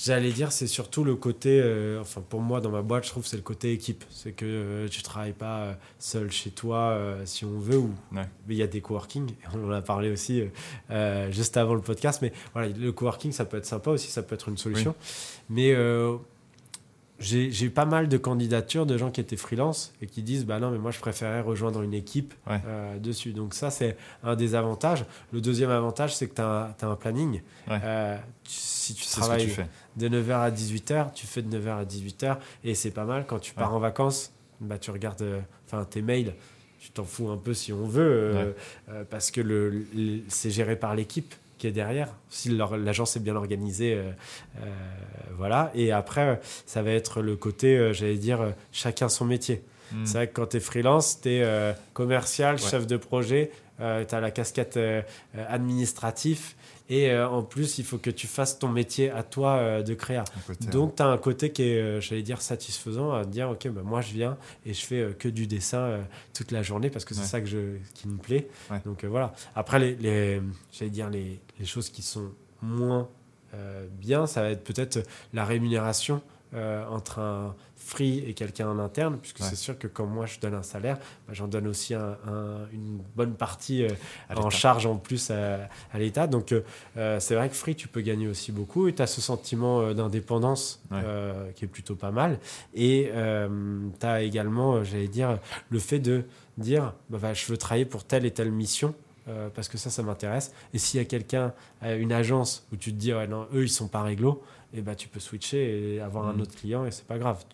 J'allais dire, c'est surtout le côté, euh, enfin pour moi dans ma boîte, je trouve c'est le côté équipe. C'est que euh, tu travailles pas euh, seul chez toi si on veut, ou mais il y a des coworking, on en a parlé aussi juste avant le podcast, mais voilà, le coworking ça peut être sympa aussi, ça peut être une solution. Mais j'ai eu pas mal de candidatures de gens qui étaient freelance et qui disent bah non mais moi je préférais rejoindre une équipe euh, dessus. Donc ça c'est un des avantages. Le deuxième avantage c'est que tu as, un planning. Euh, si tu travailles de 9h à 18h tu fais de 9h à 18h et c'est pas mal. Quand tu pars en vacances bah tu regardes euh, enfin tes mails. Tu t'en fous un peu si on veut parce que le c'est géré par l'équipe qui est derrière. Si l'agence est bien organisée, euh, euh, voilà. Et après, ça va être le côté, euh, j'allais dire, chacun son métier. Hmm. C'est vrai que quand tu es freelance, tu es commercial, chef de projet, tu as la casquette administrative et euh, en plus, il faut que tu fasses ton métier à toi euh, de créa. Donc, tu as un côté qui est, euh, j'allais dire, satisfaisant à dire, OK, bah, moi, je viens et je fais que du dessin toute la journée parce que c'est ça que je, qui me plaît. Donc, voilà. Après, les, les j'allais dire, les, les, choses qui sont moins bien, ça va être peut-être la rémunération entre un free et quelqu'un en interne, puisque c'est sûr que quand moi je donne un salaire, bah, j'en donne aussi une bonne partie euh, en charge en plus à, l'État. Donc euh, euh, c'est vrai que free, tu peux gagner aussi beaucoup et tu as ce sentiment d'indépendance qui est plutôt pas mal. Et tu as également, j'allais dire, le fait de dire bah, bah, je veux travailler pour telle et telle mission. parce que ça, ça m'intéresse. Et s'il y a quelqu'un, une agence où tu te dis, non, eux, ils sont pas réglo, et bah, tu peux switcher et avoir un mm. autre client et c'est pas grave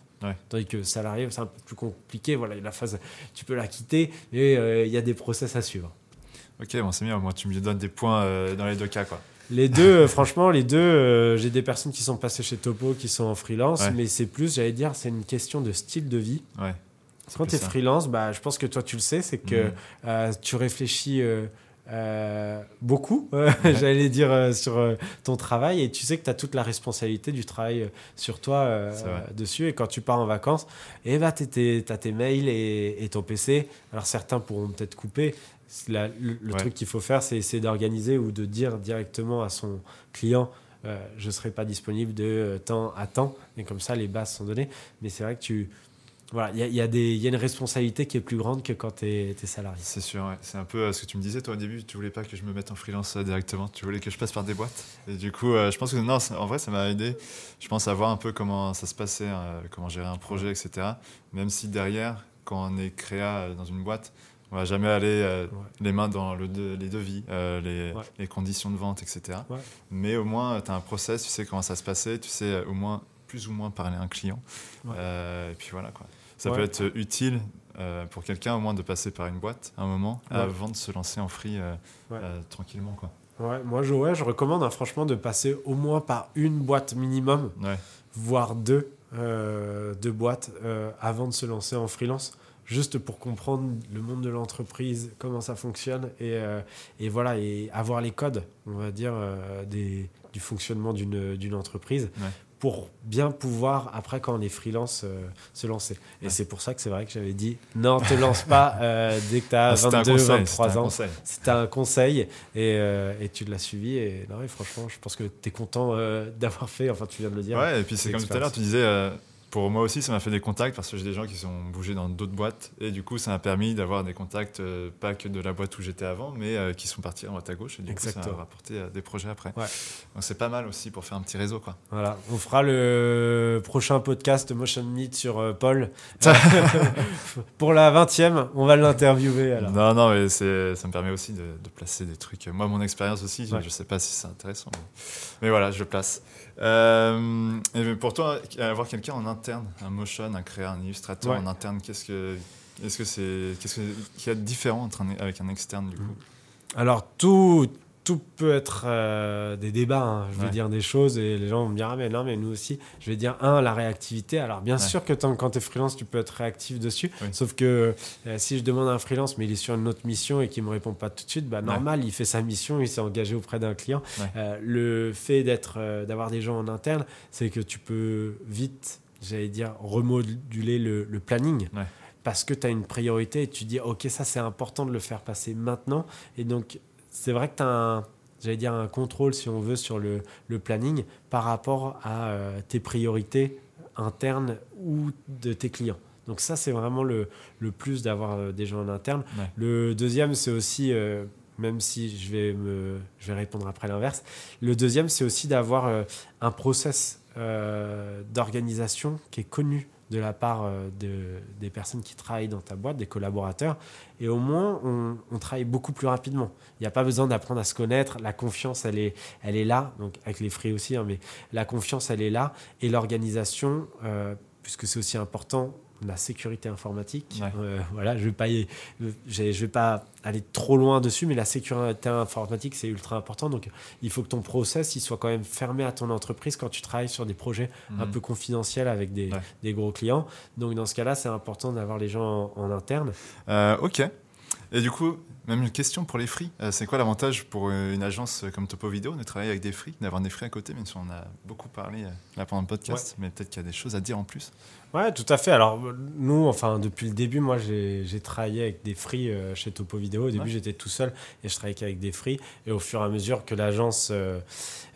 Tandis que salarié, c'est un peu plus compliqué. Voilà, la phase, tu peux la quitter et il y a des process à suivre. Ok, bon, c'est bien. Moi, tu me donnes des points dans les deux cas, quoi. Les deux, franchement, les deux, j'ai des personnes qui sont passées chez Topo, qui sont en freelance, mais c'est plus, j'allais dire, c'est une question de style de vie. Ouais. Quand tu es freelance, bah, je pense que toi tu le sais, c'est que mhm. tu réfléchis euh, beaucoup, j'allais dire, euh, sur euh, ton travail. Et tu sais que tu as toute la responsabilité du travail sur toi dessus. Et quand tu pars en vacances, et eh bah, tu as tes mails et, ton PC. Alors certains pourront peut-être couper. le, truc qu'il faut faire, c'est essayer d'organiser ou de dire directement à son client je ne serai pas disponible de temps à temps. Et comme ça, les bases sont données. Mais c'est vrai que tu voilà, il y a, y, y a, une responsabilité qui est plus grande que quand tu es, salarié. C'est sûr, c'est un peu euh, ce que tu me disais toi au début, tu voulais pas que je me mette en freelance euh, directement, tu voulais que je passe par des boîtes. Et du coup, euh, je pense que non, en vrai, ça m'a aidé, je pense, à voir un peu comment ça se passait, comment gérer un projet, etc. Même si derrière, quand on est créa dans une boîte, on va jamais aller les mains dans le les devis, les, les, conditions de vente, etc. Mais au moins, tu as un process, tu sais comment ça se passait, tu sais au moins plus ou moins parler à un client. et puis voilà quoi. Ça peut être utile euh, pour quelqu'un au moins de passer par une boîte un moment avant de se lancer en free euh, euh, tranquillement. Quoi. Ouais, moi, je, ouais, je recommande hein, franchement de passer au moins par une boîte minimum, voire deux, deux boîtes avant de se lancer en freelance juste pour comprendre le monde de l'entreprise, comment ça fonctionne et, et, voilà et avoir les codes, on va dire, des, du fonctionnement d'une entreprise pour bien pouvoir, après, quand on est freelance, euh, se lancer. Et c'est pour ça que c'est vrai que j'avais dit non, te lance pas euh, dès que tu as 22, 23 ans. C'était un conseil et, euh, et tu l'as suivi. Et, non, franchement, je pense que tu es content d'avoir fait, enfin, tu viens de le dire. Ouais, et puis c'est comme tout à l'heure, tu disais pour moi aussi, ça m'a fait des contacts parce que j'ai des gens qui sont bougés dans d'autres boîtes. Et du coup, ça m'a permis d'avoir des contacts, euh, pas que de la boîte où j'étais avant, mais euh, qui sont partis à droite à gauche. Et du coup, ça m'a rapporté euh, des projets après. Donc c'est pas mal aussi pour faire un petit réseau. Quoi. Voilà. On fera le prochain podcast Motion Meet sur Paul. pour la 20e, on va l'interviewer. Non, non, mais ça me permet aussi de, placer des trucs. Moi, mon expérience aussi, je sais pas si c'est intéressant. Mais... voilà, je le place. et pour toi, avoir quelqu'un en interne, un motion, un créa, un illustrateur en interne, qu'est-ce que est-ce que c'est qu'est-ce qu'il y a de différent entre avec un externe du coup? Alors tout tout peut être euh, des débats. Hein. Je vais dire des choses et les gens vont me dire Ah, mais non, mais nous aussi. Je vais dire un, la réactivité. Alors, bien sûr que quand tu es freelance, tu peux être réactif dessus. Sauf que euh, si je demande à un freelance, mais il est sur une autre mission et qu'il ne me répond pas tout de suite, bah, normal, il fait sa mission, il s'est engagé auprès d'un client. Euh, le fait d'être, d'avoir des gens en interne, c'est que tu peux vite, j'allais dire, remoduler le, le planning parce que tu as une priorité et tu dis ok ça c'est important de le faire passer maintenant et donc c'est vrai que tu as un, j'allais dire un contrôle, si on veut, sur le, le planning par rapport à euh, tes priorités internes ou de tes clients. Donc ça, c'est vraiment le, le plus d'avoir euh, des gens en interne. Le deuxième, c'est aussi, euh, même si je vais, me, je vais répondre après l'inverse, le deuxième, c'est aussi d'avoir un process d'organisation qui est connu de la part euh, de, des personnes qui travaillent dans ta boîte, des collaborateurs. Et au moins, on, travaille beaucoup plus rapidement. Il n'y a pas besoin d'apprendre à se connaître. La confiance, elle est, elle est là. Donc, avec les frais aussi, hein, mais la confiance, elle est là. Et l'organisation, euh, puisque c'est aussi important, la sécurité informatique. Euh, voilà, je ne vais, pas je vais pas aller trop loin dessus, mais la sécurité informatique, c'est ultra important. Donc, il faut que ton process il soit quand même fermé à ton entreprise quand tu travailles sur des projets un mhm. peu confidentiels avec des, des, gros clients. Donc, dans ce cas-là, c'est important d'avoir les gens en, interne. Euh, ok. Et du coup, même une question pour les free. Euh, c'est quoi l'avantage pour une agence comme Topo Vidéo de travailler avec des free, d'avoir des free à côté, même si on a beaucoup parlé là pendant le podcast, mais peut-être qu'il y a des choses à dire en plus. Ouais, tout à fait. Alors, nous, enfin, depuis le début, moi, j'ai travaillé avec des free euh, chez Topo Vidéo. Au début, j'étais tout seul et je travaillais qu'avec des free. Et au fur et à mesure que l'agence euh,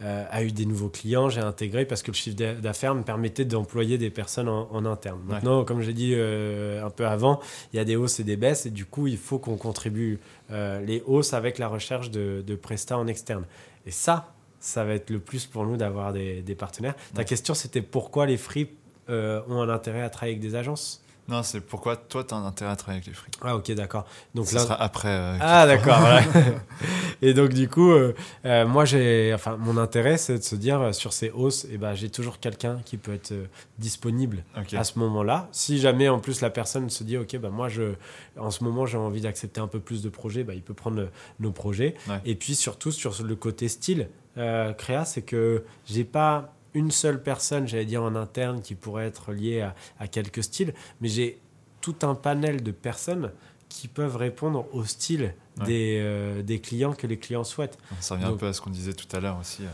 euh, a eu des nouveaux clients, j'ai intégré parce que le chiffre d'affaires me permettait d'employer des personnes en, interne. Maintenant, comme j'ai dit un peu avant, il y a des hausses et des baisses. Et du coup, il faut qu'on contribue les hausses avec la recherche de, de prestats en externe. Et ça, ça va être le plus pour nous d'avoir des, des, partenaires. Ta question, c'était pourquoi les free euh, ont un intérêt à travailler avec des agences non, c'est pourquoi toi, tu as un intérêt à travailler avec les frics. Ah, ok, d'accord. Donc Ça là... sera après. Euh, ah, d'accord. et donc, du coup, euh, euh, moi, j'ai, enfin, mon intérêt, c'est de se dire sur ces hausses, et ben, j'ai toujours quelqu'un qui peut être disponible à ce moment-là. Si jamais, en plus, la personne se dit, OK, bah, moi, je, en ce moment, j'ai envie d'accepter un peu plus de projets, bah, il peut prendre nos projets. Ouais. Et puis, surtout, sur le côté style, créa, c'est que j'ai pas une seule personne, j'allais dire en interne, qui pourrait être liée à, à quelques styles, mais j'ai tout un panel de personnes qui peuvent répondre au style Ouais. des, euh, des clients que les clients souhaitent. Ça revient un Donc- peu à ce qu'on disait tout à l'heure aussi. euh.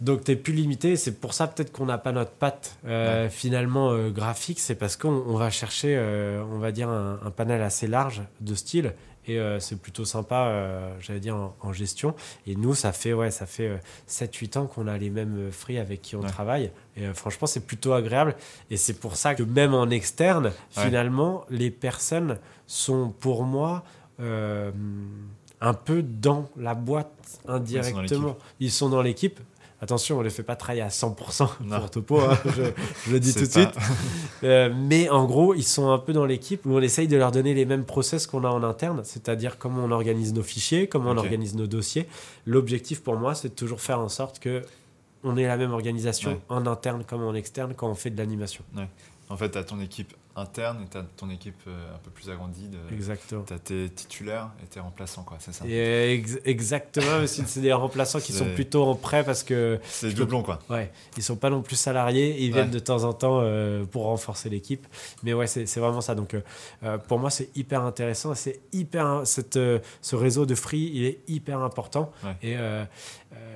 Donc tu es plus limité, c'est pour ça peut-être qu'on n'a pas notre patte euh, finalement euh, graphique, c'est parce qu'on on va chercher, on va dire, un, un panel assez large de styles. Et euh, c'est plutôt sympa, euh, j'allais dire, en, en gestion. Et nous, ça fait, ouais, ça fait euh, 7-8 ans qu'on a les mêmes euh, free avec qui on Ouais. travaille. Et euh, franchement, c'est plutôt agréable. Et c'est pour ça que même en externe, Ouais. finalement, les personnes sont pour moi euh, un peu dans la boîte indirectement. Ils sont dans l'équipe. Attention, on ne les fait pas travailler à 100% Non. pour Topo, hein, je, je le dis tout de suite. Euh, mais en gros, ils sont un peu dans l'équipe où on essaye de leur donner les mêmes process qu'on a en interne, c'est-à-dire comment on organise nos fichiers, comment on organise nos dossiers. L'objectif pour moi, c'est de toujours faire en sorte que on ait la même organisation Ouais. en interne comme en externe quand on fait de l'animation. En fait, tu as ton équipe interne et tu as ton équipe euh, un peu plus agrandie. De... Exactement. Tu as tes titulaires et tes remplaçants, quoi, c'est ça Et ex- exactement, c'est des remplaçants qui sont plutôt en prêt parce que C'est doublon, quoi. Ouais, ils sont pas non plus salariés, ils viennent de temps en temps euh, pour renforcer l'équipe. Mais ouais, c'est vraiment ça. Donc euh, pour moi, c'est hyper intéressant. C'est hyper cette, euh, ce réseau de free, il est hyper important. Ouais. Et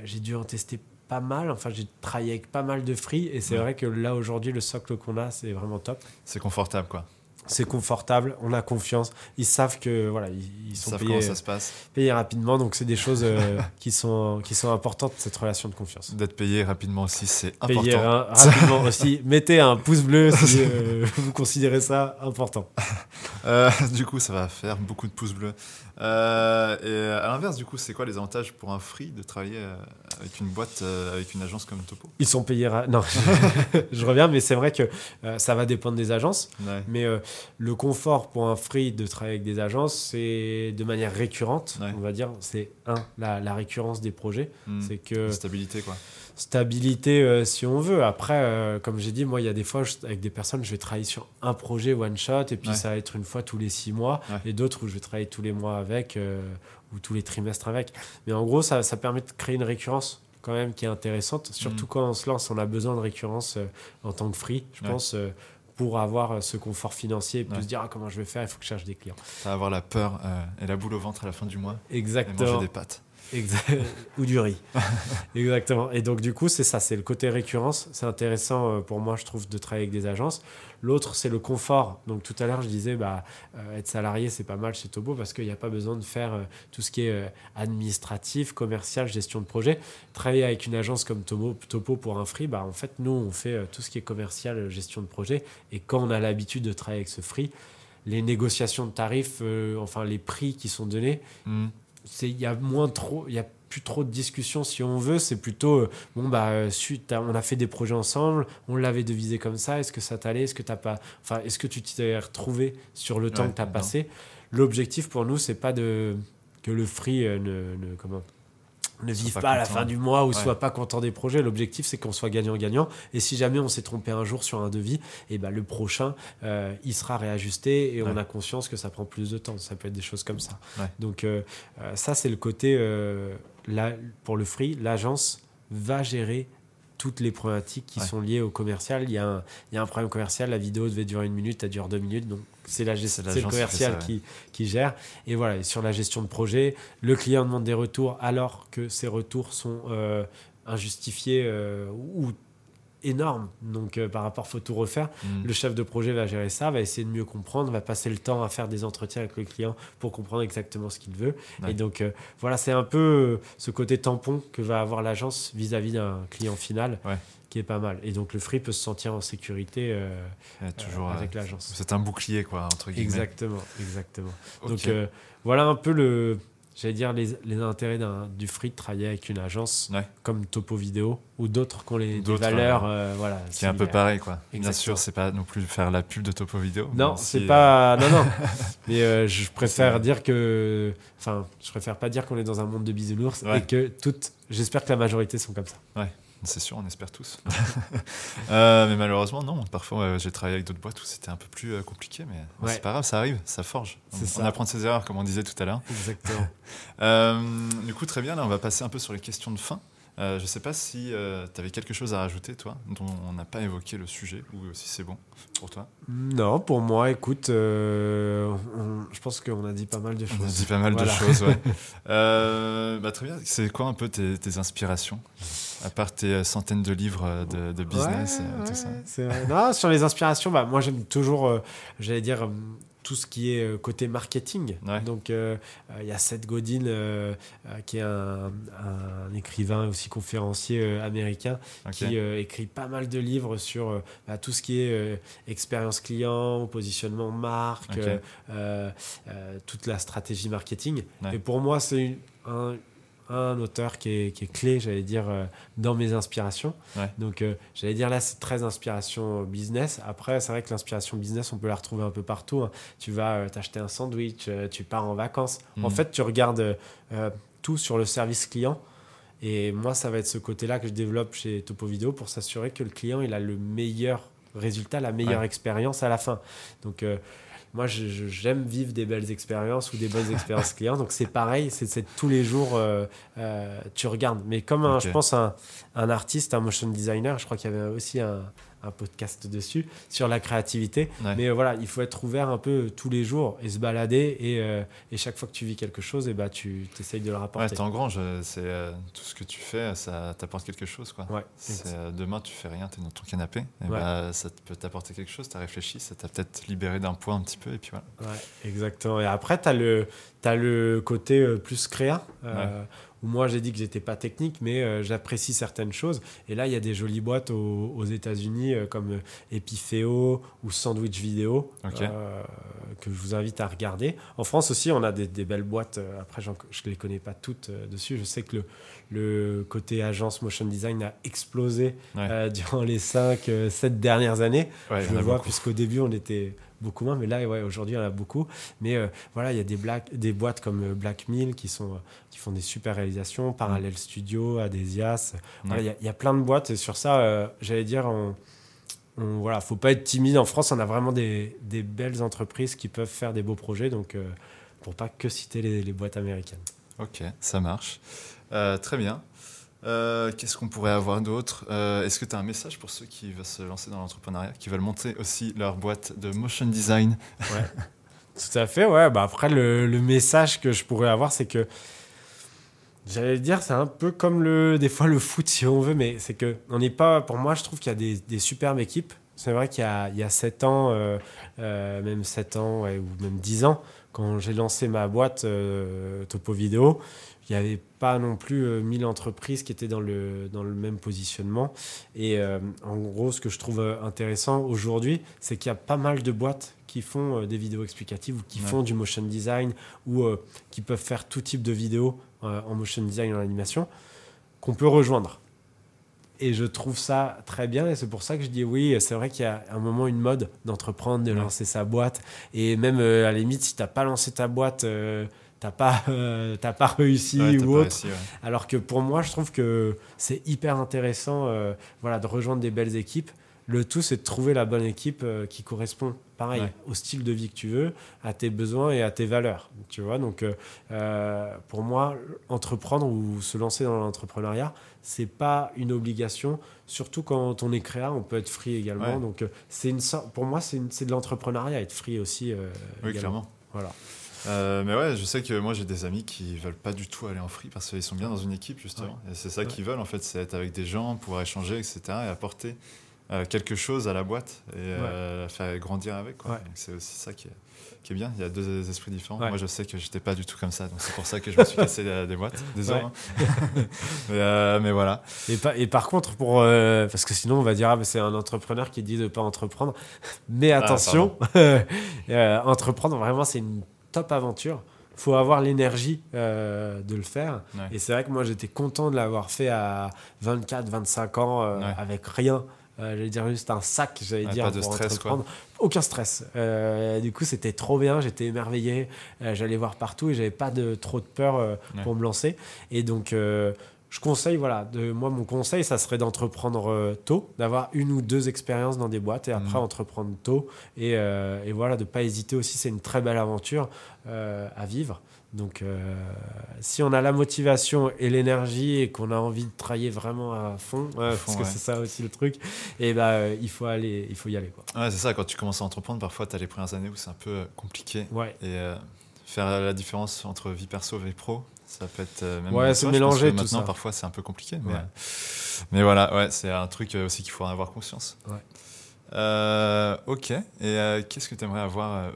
j'ai dû en tester pas mal. Enfin, j'ai travaillé avec pas mal de free. Et c'est Ouais. vrai que là aujourd'hui, le socle qu'on a, c'est vraiment top. C'est confortable, quoi. C'est confortable, on a confiance. Ils savent que voilà, ils, sont savent payés, comment ça se passe. payés rapidement. Donc c'est des choses euh, qui sont qui sont importantes cette relation de confiance. D'être payé rapidement aussi, c'est important. ra- rapidement aussi. Mettez un pouce bleu si euh, vous considérez ça important. Euh, du coup, ça va faire beaucoup de pouces bleus. Et à l'inverse, du coup, c'est quoi les avantages pour un free de travailler avec une boîte, euh, avec une agence comme Topo Ils sont payés. ra- Non, je reviens, mais c'est vrai que euh, ça va dépendre des agences. Ouais. Mais euh, le confort pour un free de travailler avec des agences, c'est de manière récurrente, Ouais. on va dire. C'est un, la, la récurrence des projets. Hmm. C'est que Stabilité, quoi. Stabilité euh, si on veut. Après, euh, comme j'ai dit, moi, il y a des fois, je- avec des personnes, je vais travailler sur un projet one shot et puis Ouais. ça va être une fois tous les six mois Ouais. et d'autres où je vais travailler tous les mois avec euh, ou tous les trimestres avec. Mais en gros, ça, ça permet de créer une récurrence quand même qui est intéressante. Surtout Mm. quand on se lance, on a besoin de récurrence en tant que free, je Ouais. pense. pour avoir ce confort financier et puis Ouais. se dire ah, comment je vais faire, il faut que je cherche des clients. Ça va avoir la peur euh, et la boule au ventre à la fin du mois et manger Exactement. des pâtes. Ou du riz. Exactement. Et donc, du coup, c'est ça, c'est le côté récurrence. C'est intéressant euh, pour moi, je trouve, de travailler avec des agences. L'autre, c'est le confort. Donc, tout à l'heure, je disais, bah, euh, être salarié, c'est pas mal chez Tobo parce qu'il n'y a pas besoin de faire euh, tout ce qui est euh, administratif, commercial, gestion de projet. Travailler avec une agence comme Tomo, Topo pour un free, bah, en fait, nous, on fait tout ce qui est commercial, gestion de projet. Et quand on a l'habitude de travailler avec ce free, les négociations de tarifs, enfin les prix qui sont donnés, Hmm. Il y a moins trop il y a plus trop de discussions si on veut c'est plutôt euh, bon bah euh, suite à- on a fait des projets ensemble on l'avait devisé comme ça est-ce que ça t'allait est-ce que t'as pas enfin est-ce que tu t'es retrouvé sur le temps que tu as non. passé? L'objectif pour nous c'est pas de que le free euh, ne, ne- comment ne vive pas pas, à la fin du mois ou Ouais. soit pas content des projets. L'objectif, c'est qu'on soit gagnant-gagnant. Et si jamais on s'est trompé un jour sur un devis, et ben le prochain, euh, il sera réajusté et on a conscience que ça prend plus de temps. Ça peut être des choses comme ça. Ouais. Donc euh, euh, ça, c'est le côté, euh, là, pour le free, l'agence va gérer toutes les problématiques qui sont liées au commercial. Il y, a un, il y a un problème commercial, la vidéo devait durer une minute, elle dure deux minutes. Donc c'est la gest- C'est le qui commercial ça, ouais. qui, qui gère. Et voilà, et sur la gestion de projet, le client demande des retours alors que ces retours sont euh, injustifiés euh, ou énormes. Donc euh, par rapport, faut tout refaire. Hmm. Le chef de projet va gérer ça, va essayer de mieux comprendre, va passer le temps à faire des entretiens avec le client pour comprendre exactement ce qu'il veut. Ouais. Et donc euh, voilà, c'est un peu euh, ce côté tampon que va avoir l'agence vis-à-vis d'un client final Ouais. qui est pas mal. Et donc le free peut se sentir en sécurité euh, toujours, avec l'agence. c'est un bouclier, quoi, entre guillemets. Exactement, exactement. Donc voilà un peu le, j'allais dire, les, les intérêts d'un- du free de travailler avec une agence Ouais. comme Topo Vidéo ou d'autres qui ont les des valeurs. euh, voilà, Qui est un peu pareil, quoi. Bien sûr, c'est pas non plus faire la pub de Topo Vidéo. Non, c'est si, pas. Non, non. Mais euh, je préfère dire que. Enfin, je préfère pas dire qu'on est dans un monde de bisounours Ouais. et que toutes. J'espère que la majorité sont comme ça. euh, C'est sûr, on espère tous. Euh, mais malheureusement, non. Parfois, euh, j'ai travaillé avec d'autres boîtes où c'était un peu plus euh, compliqué, mais Ouais. c'est pas grave, ça arrive, ça forge. On, C'est ça. on apprend de ses erreurs, comme on disait tout à l'heure. Exactement. Euh, du coup, très bien, là, on va passer un peu sur les questions de fin. Je sais pas si tu avais quelque chose à rajouter, toi, dont on n'a pas évoqué le sujet, ou si c'est bon pour toi. non, pour moi, écoute, on- je pense qu'on a dit pas mal de choses. On a dit pas mal Voilà. de choses, ouais. Bah, très bien. C'est quoi un peu tes, tes inspirations? À part tes euh, centaines de livres euh, de, de business, Ouais, euh, tout ouais, ça. Non, sur les inspirations, bah, moi j'aime toujours, euh, j'allais dire, euh, tout ce qui est côté marketing. Ouais. Donc euh, il y a Seth Godin, euh, qui est un, un écrivain et aussi conférencier euh, américain, qui écrit pas mal de livres sur bah, tout ce qui est expérience client, positionnement marque, toute la stratégie marketing. Ouais. Et pour moi, c'est une- un, un auteur qui est, qui est clé, j'allais dire, euh, dans mes inspirations. Ouais. Donc, euh, j'allais dire là, c'est très inspiration business. Après, c'est vrai que l'inspiration business, on peut la retrouver un peu partout. hein. Tu vas euh, t'acheter un sandwich, euh, tu pars en vacances. En Mhm. fait, tu regardes tout sur le service client. Et moi, ça va être ce côté-là que je développe chez Topo Vidéo pour s'assurer que le client il a le meilleur résultat, la meilleure Ouais. expérience à la fin. Donc, moi, j'aime vivre des belles expériences ou des bonnes expériences clients. Donc, c'est pareil, c'est tous les jours, euh, euh, tu regardes. Mais comme, un, je pense, un, un artiste, un motion designer, je crois qu'il y avait aussi un, un podcast dessus sur la créativité. Ouais. Mais euh, voilà, il faut être ouvert un peu tous les jours et se balader. Et, euh, et chaque fois que tu vis quelque chose, et bah, tu essayes de le Ouais, rapporter. t'engranges, euh, c'est euh, tout ce que tu fais, ça t'apporte quelque chose, quoi. Ouais, C'est, demain, tu fais rien, tu es dans ton canapé, et Ouais. bah, ça peut t'apporter quelque chose, tu as réfléchi, ça t'a peut-être libéré d'un poids un petit peu, et puis voilà. Ouais, exactement. Et après, tu as le, t'as le côté plus créa, où moi j'ai dit que j'étais pas technique, mais euh, j'apprécie certaines choses. Et là, il y a des jolies boîtes aux, aux États-Unis euh, comme euh, Epifeo ou Sandwich euh, que je vous invite à regarder. En France aussi, on a des, des belles boîtes. Après, je ne les connais pas toutes dessus. Je sais que le, le côté agence motion design a explosé Ouais. durant les 5-7 dernières années Ouais, je le vois, puisqu'au début, on était beaucoup moins, mais là, ouais, aujourd'hui, il y en a beaucoup. Mais euh, voilà, il y a des, black- des boîtes comme euh, Black Mill qui, sont, euh, qui font des super réalisations, Parallel Studio, Adesias. Voilà, il y a- y, a plein de boîtes, et sur ça, euh, j'allais dire, on, on, voilà, faut pas être timide. En France, on a vraiment des, des belles entreprises qui peuvent faire des beaux projets, donc euh, pour pas que citer les, les boîtes américaines. Ok, ça marche. Très bien. Euh, Qu'est-ce qu'on pourrait avoir d'autre? Euh, Est-ce que tu as un message pour ceux qui veulent se lancer dans l'entrepreneuriat, qui veulent monter aussi leur boîte de motion design? Tout à fait, ouais. Bah après, le, message que je pourrais avoir, c'est que j'allais dire, c'est un peu comme le, des fois le foot, si on veut, mais c'est que on n'est pas. Pour moi, je trouve qu'il y a des, superbes équipes. C'est vrai qu'il y y a 7 ans, euh, même 7 ans, ouais, ou même 10 ans, quand j'ai lancé ma boîte euh, Topo Vidéo, il n'y avait pas non plus euh, 1000 entreprises qui étaient dans le, dans le même positionnement. Et euh, en gros, ce que je trouve euh, intéressant aujourd'hui, c'est qu'il y a pas mal de boîtes qui font euh, des vidéos explicatives ou qui Ouais. font du motion design ou qui peuvent faire tout type de vidéos en motion design et en animation qu'on peut rejoindre. Et je trouve ça très bien et c'est pour ça que je dis oui, c'est vrai qu'il y a un moment une mode d'entreprendre, de Ouais. lancer sa boîte. Et même à la limite, si tu n'as pas lancé ta boîte, t'as pas, euh, pas réussi Ouais, ou autre. réussi, ouais. Alors que pour moi, je trouve que c'est hyper intéressant euh, voilà, de rejoindre des belles équipes. Le tout, c'est de trouver la bonne équipe euh, qui correspond, pareil, Ouais. au style de vie que tu veux, à tes besoins et à tes valeurs. Tu vois, donc pour moi, entreprendre ou se lancer dans l'entrepreneuriat, c'est pas une obligation. Surtout quand on est créa, on peut être free également. Donc c'est une sorte- pour moi, c'est de l'entrepreneuriat, être free aussi. Oui, également. clairement. Voilà. Euh, mais ouais, je sais que moi j'ai des amis qui veulent pas du tout aller en free parce qu'ils sont bien dans une équipe justement. Ouais. Et c'est ça Ouais. qu'ils veulent en fait, c'est être avec des gens, pouvoir échanger, etc. et apporter euh, quelque chose à la boîte et euh, la faire grandir avec. C'est aussi ça qui est, qui est bien. Il y a deux esprits différents. Moi je sais que j'étais pas du tout comme ça, donc c'est pour ça que je me suis cassé des, boîtes. Désolé. Hein. mais, euh, mais voilà. Et, pa- et par contre, pour, parce que sinon on va dire ah, mais c'est un entrepreneur qui dit de pas entreprendre. Mais Ah, attention, entreprendre vraiment c'est une top aventure. faut avoir l'énergie euh, de le faire. Ouais. Et c'est vrai que moi, j'étais content de l'avoir fait à 24, 25 ans euh, Ouais. avec rien. Euh, j'allais dire juste un sac, j'allais dire. pas de pour stress, entreprendre. Aucun stress. Euh, du coup, c'était trop bien. J'étais émerveillé. Euh, j'allais voir partout et j'avais pas de trop de peur Ouais. pour me lancer. Et donc, je conseille, voilà, de, moi, mon conseil, ça serait d'entreprendre euh, tôt, d'avoir une ou deux expériences dans des boîtes et après Mhm. entreprendre tôt. Et, euh, et voilà, de pas hésiter aussi. C'est une très belle aventure euh, à vivre. Donc, euh, si on a la motivation et l'énergie et qu'on a envie de travailler vraiment à fond, ouais, À parce que ouais. c'est ça aussi le truc, et ben euh, il faut aller, il faut y aller quoi. Ouais, c'est ça, quand tu commences à entreprendre, parfois tu as les premières années où c'est un peu compliqué. Ouais. Et euh, faire la différence entre vie perso et vie pro, ça peut être euh, même. Ouais, mélanger que tout Maintenant, ça. parfois c'est un peu compliqué. Mais, Ouais. euh, mais voilà, ouais, c'est un truc euh, aussi qu'il faut en avoir conscience. Ouais. Euh, ok. Et euh, qu'est-ce que tu aimerais avoir euh,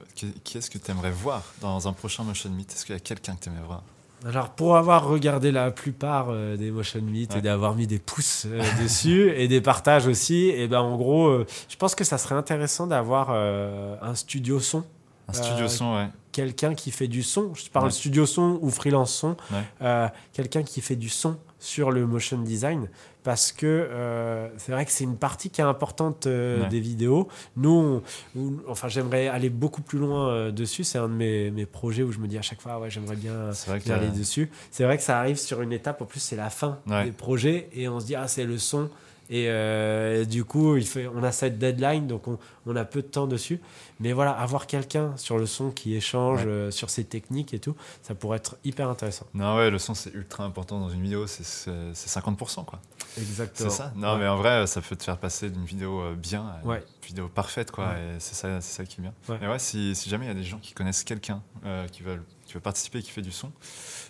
que tu voir dans un prochain Motion Meet? Est-ce qu'il y a quelqu'un que tu aimerais voir? Alors, pour avoir regardé la plupart des motion meet Ouais. et d'avoir mis des pouces dessus et des partages aussi, et ben en gros, je pense que ça serait intéressant d'avoir un studio son, Un studio son, ouais. Quelqu'un qui fait du son. Je parle Ouais. studio son ou freelance son, Ouais. euh, quelqu'un qui fait du son sur le motion design. Parce que euh, c'est vrai que c'est une partie qui est importante euh, Ouais. des vidéos. Nous, on- on- enfin, j'aimerais aller beaucoup plus loin dessus. C'est un de mes, mes projets où je me dis à chaque fois, ouais, j'aimerais bien aller dessus. C'est vrai que ça arrive sur une étape, en plus c'est la fin des projets et on se dit ah c'est le son et euh, du coup il fait, on a cette deadline donc on, on a peu de temps dessus. Mais voilà, avoir quelqu'un sur le son qui échange Ouais. euh, sur ses techniques et tout, ça pourrait être hyper intéressant. Non, ouais, le son c'est ultra important dans une vidéo, c'est c'est- c'est 50%, quoi. Exactement. C'est ça Non, Ouais. mais en vrai, ça peut te faire passer d'une vidéo euh, bien à une Ouais. vidéo parfaite, quoi. Et c'est ça, ça qui est bien. Ouais. Et ouais, si, si jamais il y a des gens qui connaissent quelqu'un euh, qui, veulent, qui veut participer et qui fait du son,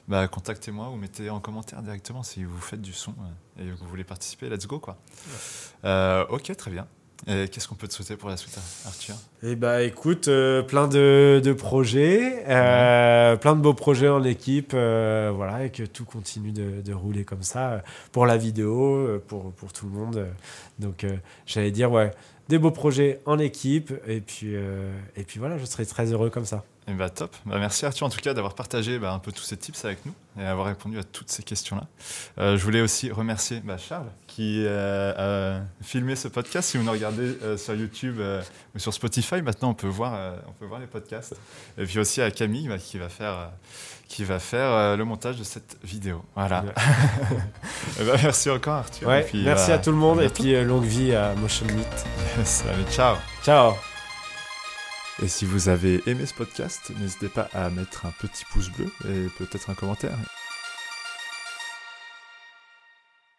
bah, contactez-moi ou mettez en commentaire directement si vous faites du son euh, et que vous voulez participer. Let's go, quoi. Euh, ok, très bien. Qu'est-ce qu'on peut te souhaiter pour la suite, Arthur? Eh bah écoute, euh, plein de, de projets, euh, plein de beaux projets en équipe, euh, voilà, et que tout continue de, de rouler comme ça pour la vidéo, pour, pour tout le monde. Donc j'allais dire, ouais, des beaux projets en équipe, et puis, euh, et puis voilà, je serai très heureux comme ça. Eh bah, top. Bah, merci Arthur en tout cas d'avoir partagé bah, un peu tous ces tips avec nous et avoir répondu à toutes ces questions-là. Euh, je voulais aussi remercier bah, Charles qui euh, a filmé ce podcast. Si vous nous regardez sur YouTube ou sur Spotify, maintenant on peut voir, on peut voir les podcasts. Et puis aussi à Camille bah, qui va faire, qui va faire euh, le montage de cette vidéo. Voilà. Eh bah, merci encore Arthur. Ouais, Et puis, merci bah, à tout le monde, et puis euh, longue vie à Motion Meet. Ciao. Ciao Et si vous avez aimé ce podcast, n'hésitez pas à mettre un petit pouce bleu et peut-être un commentaire.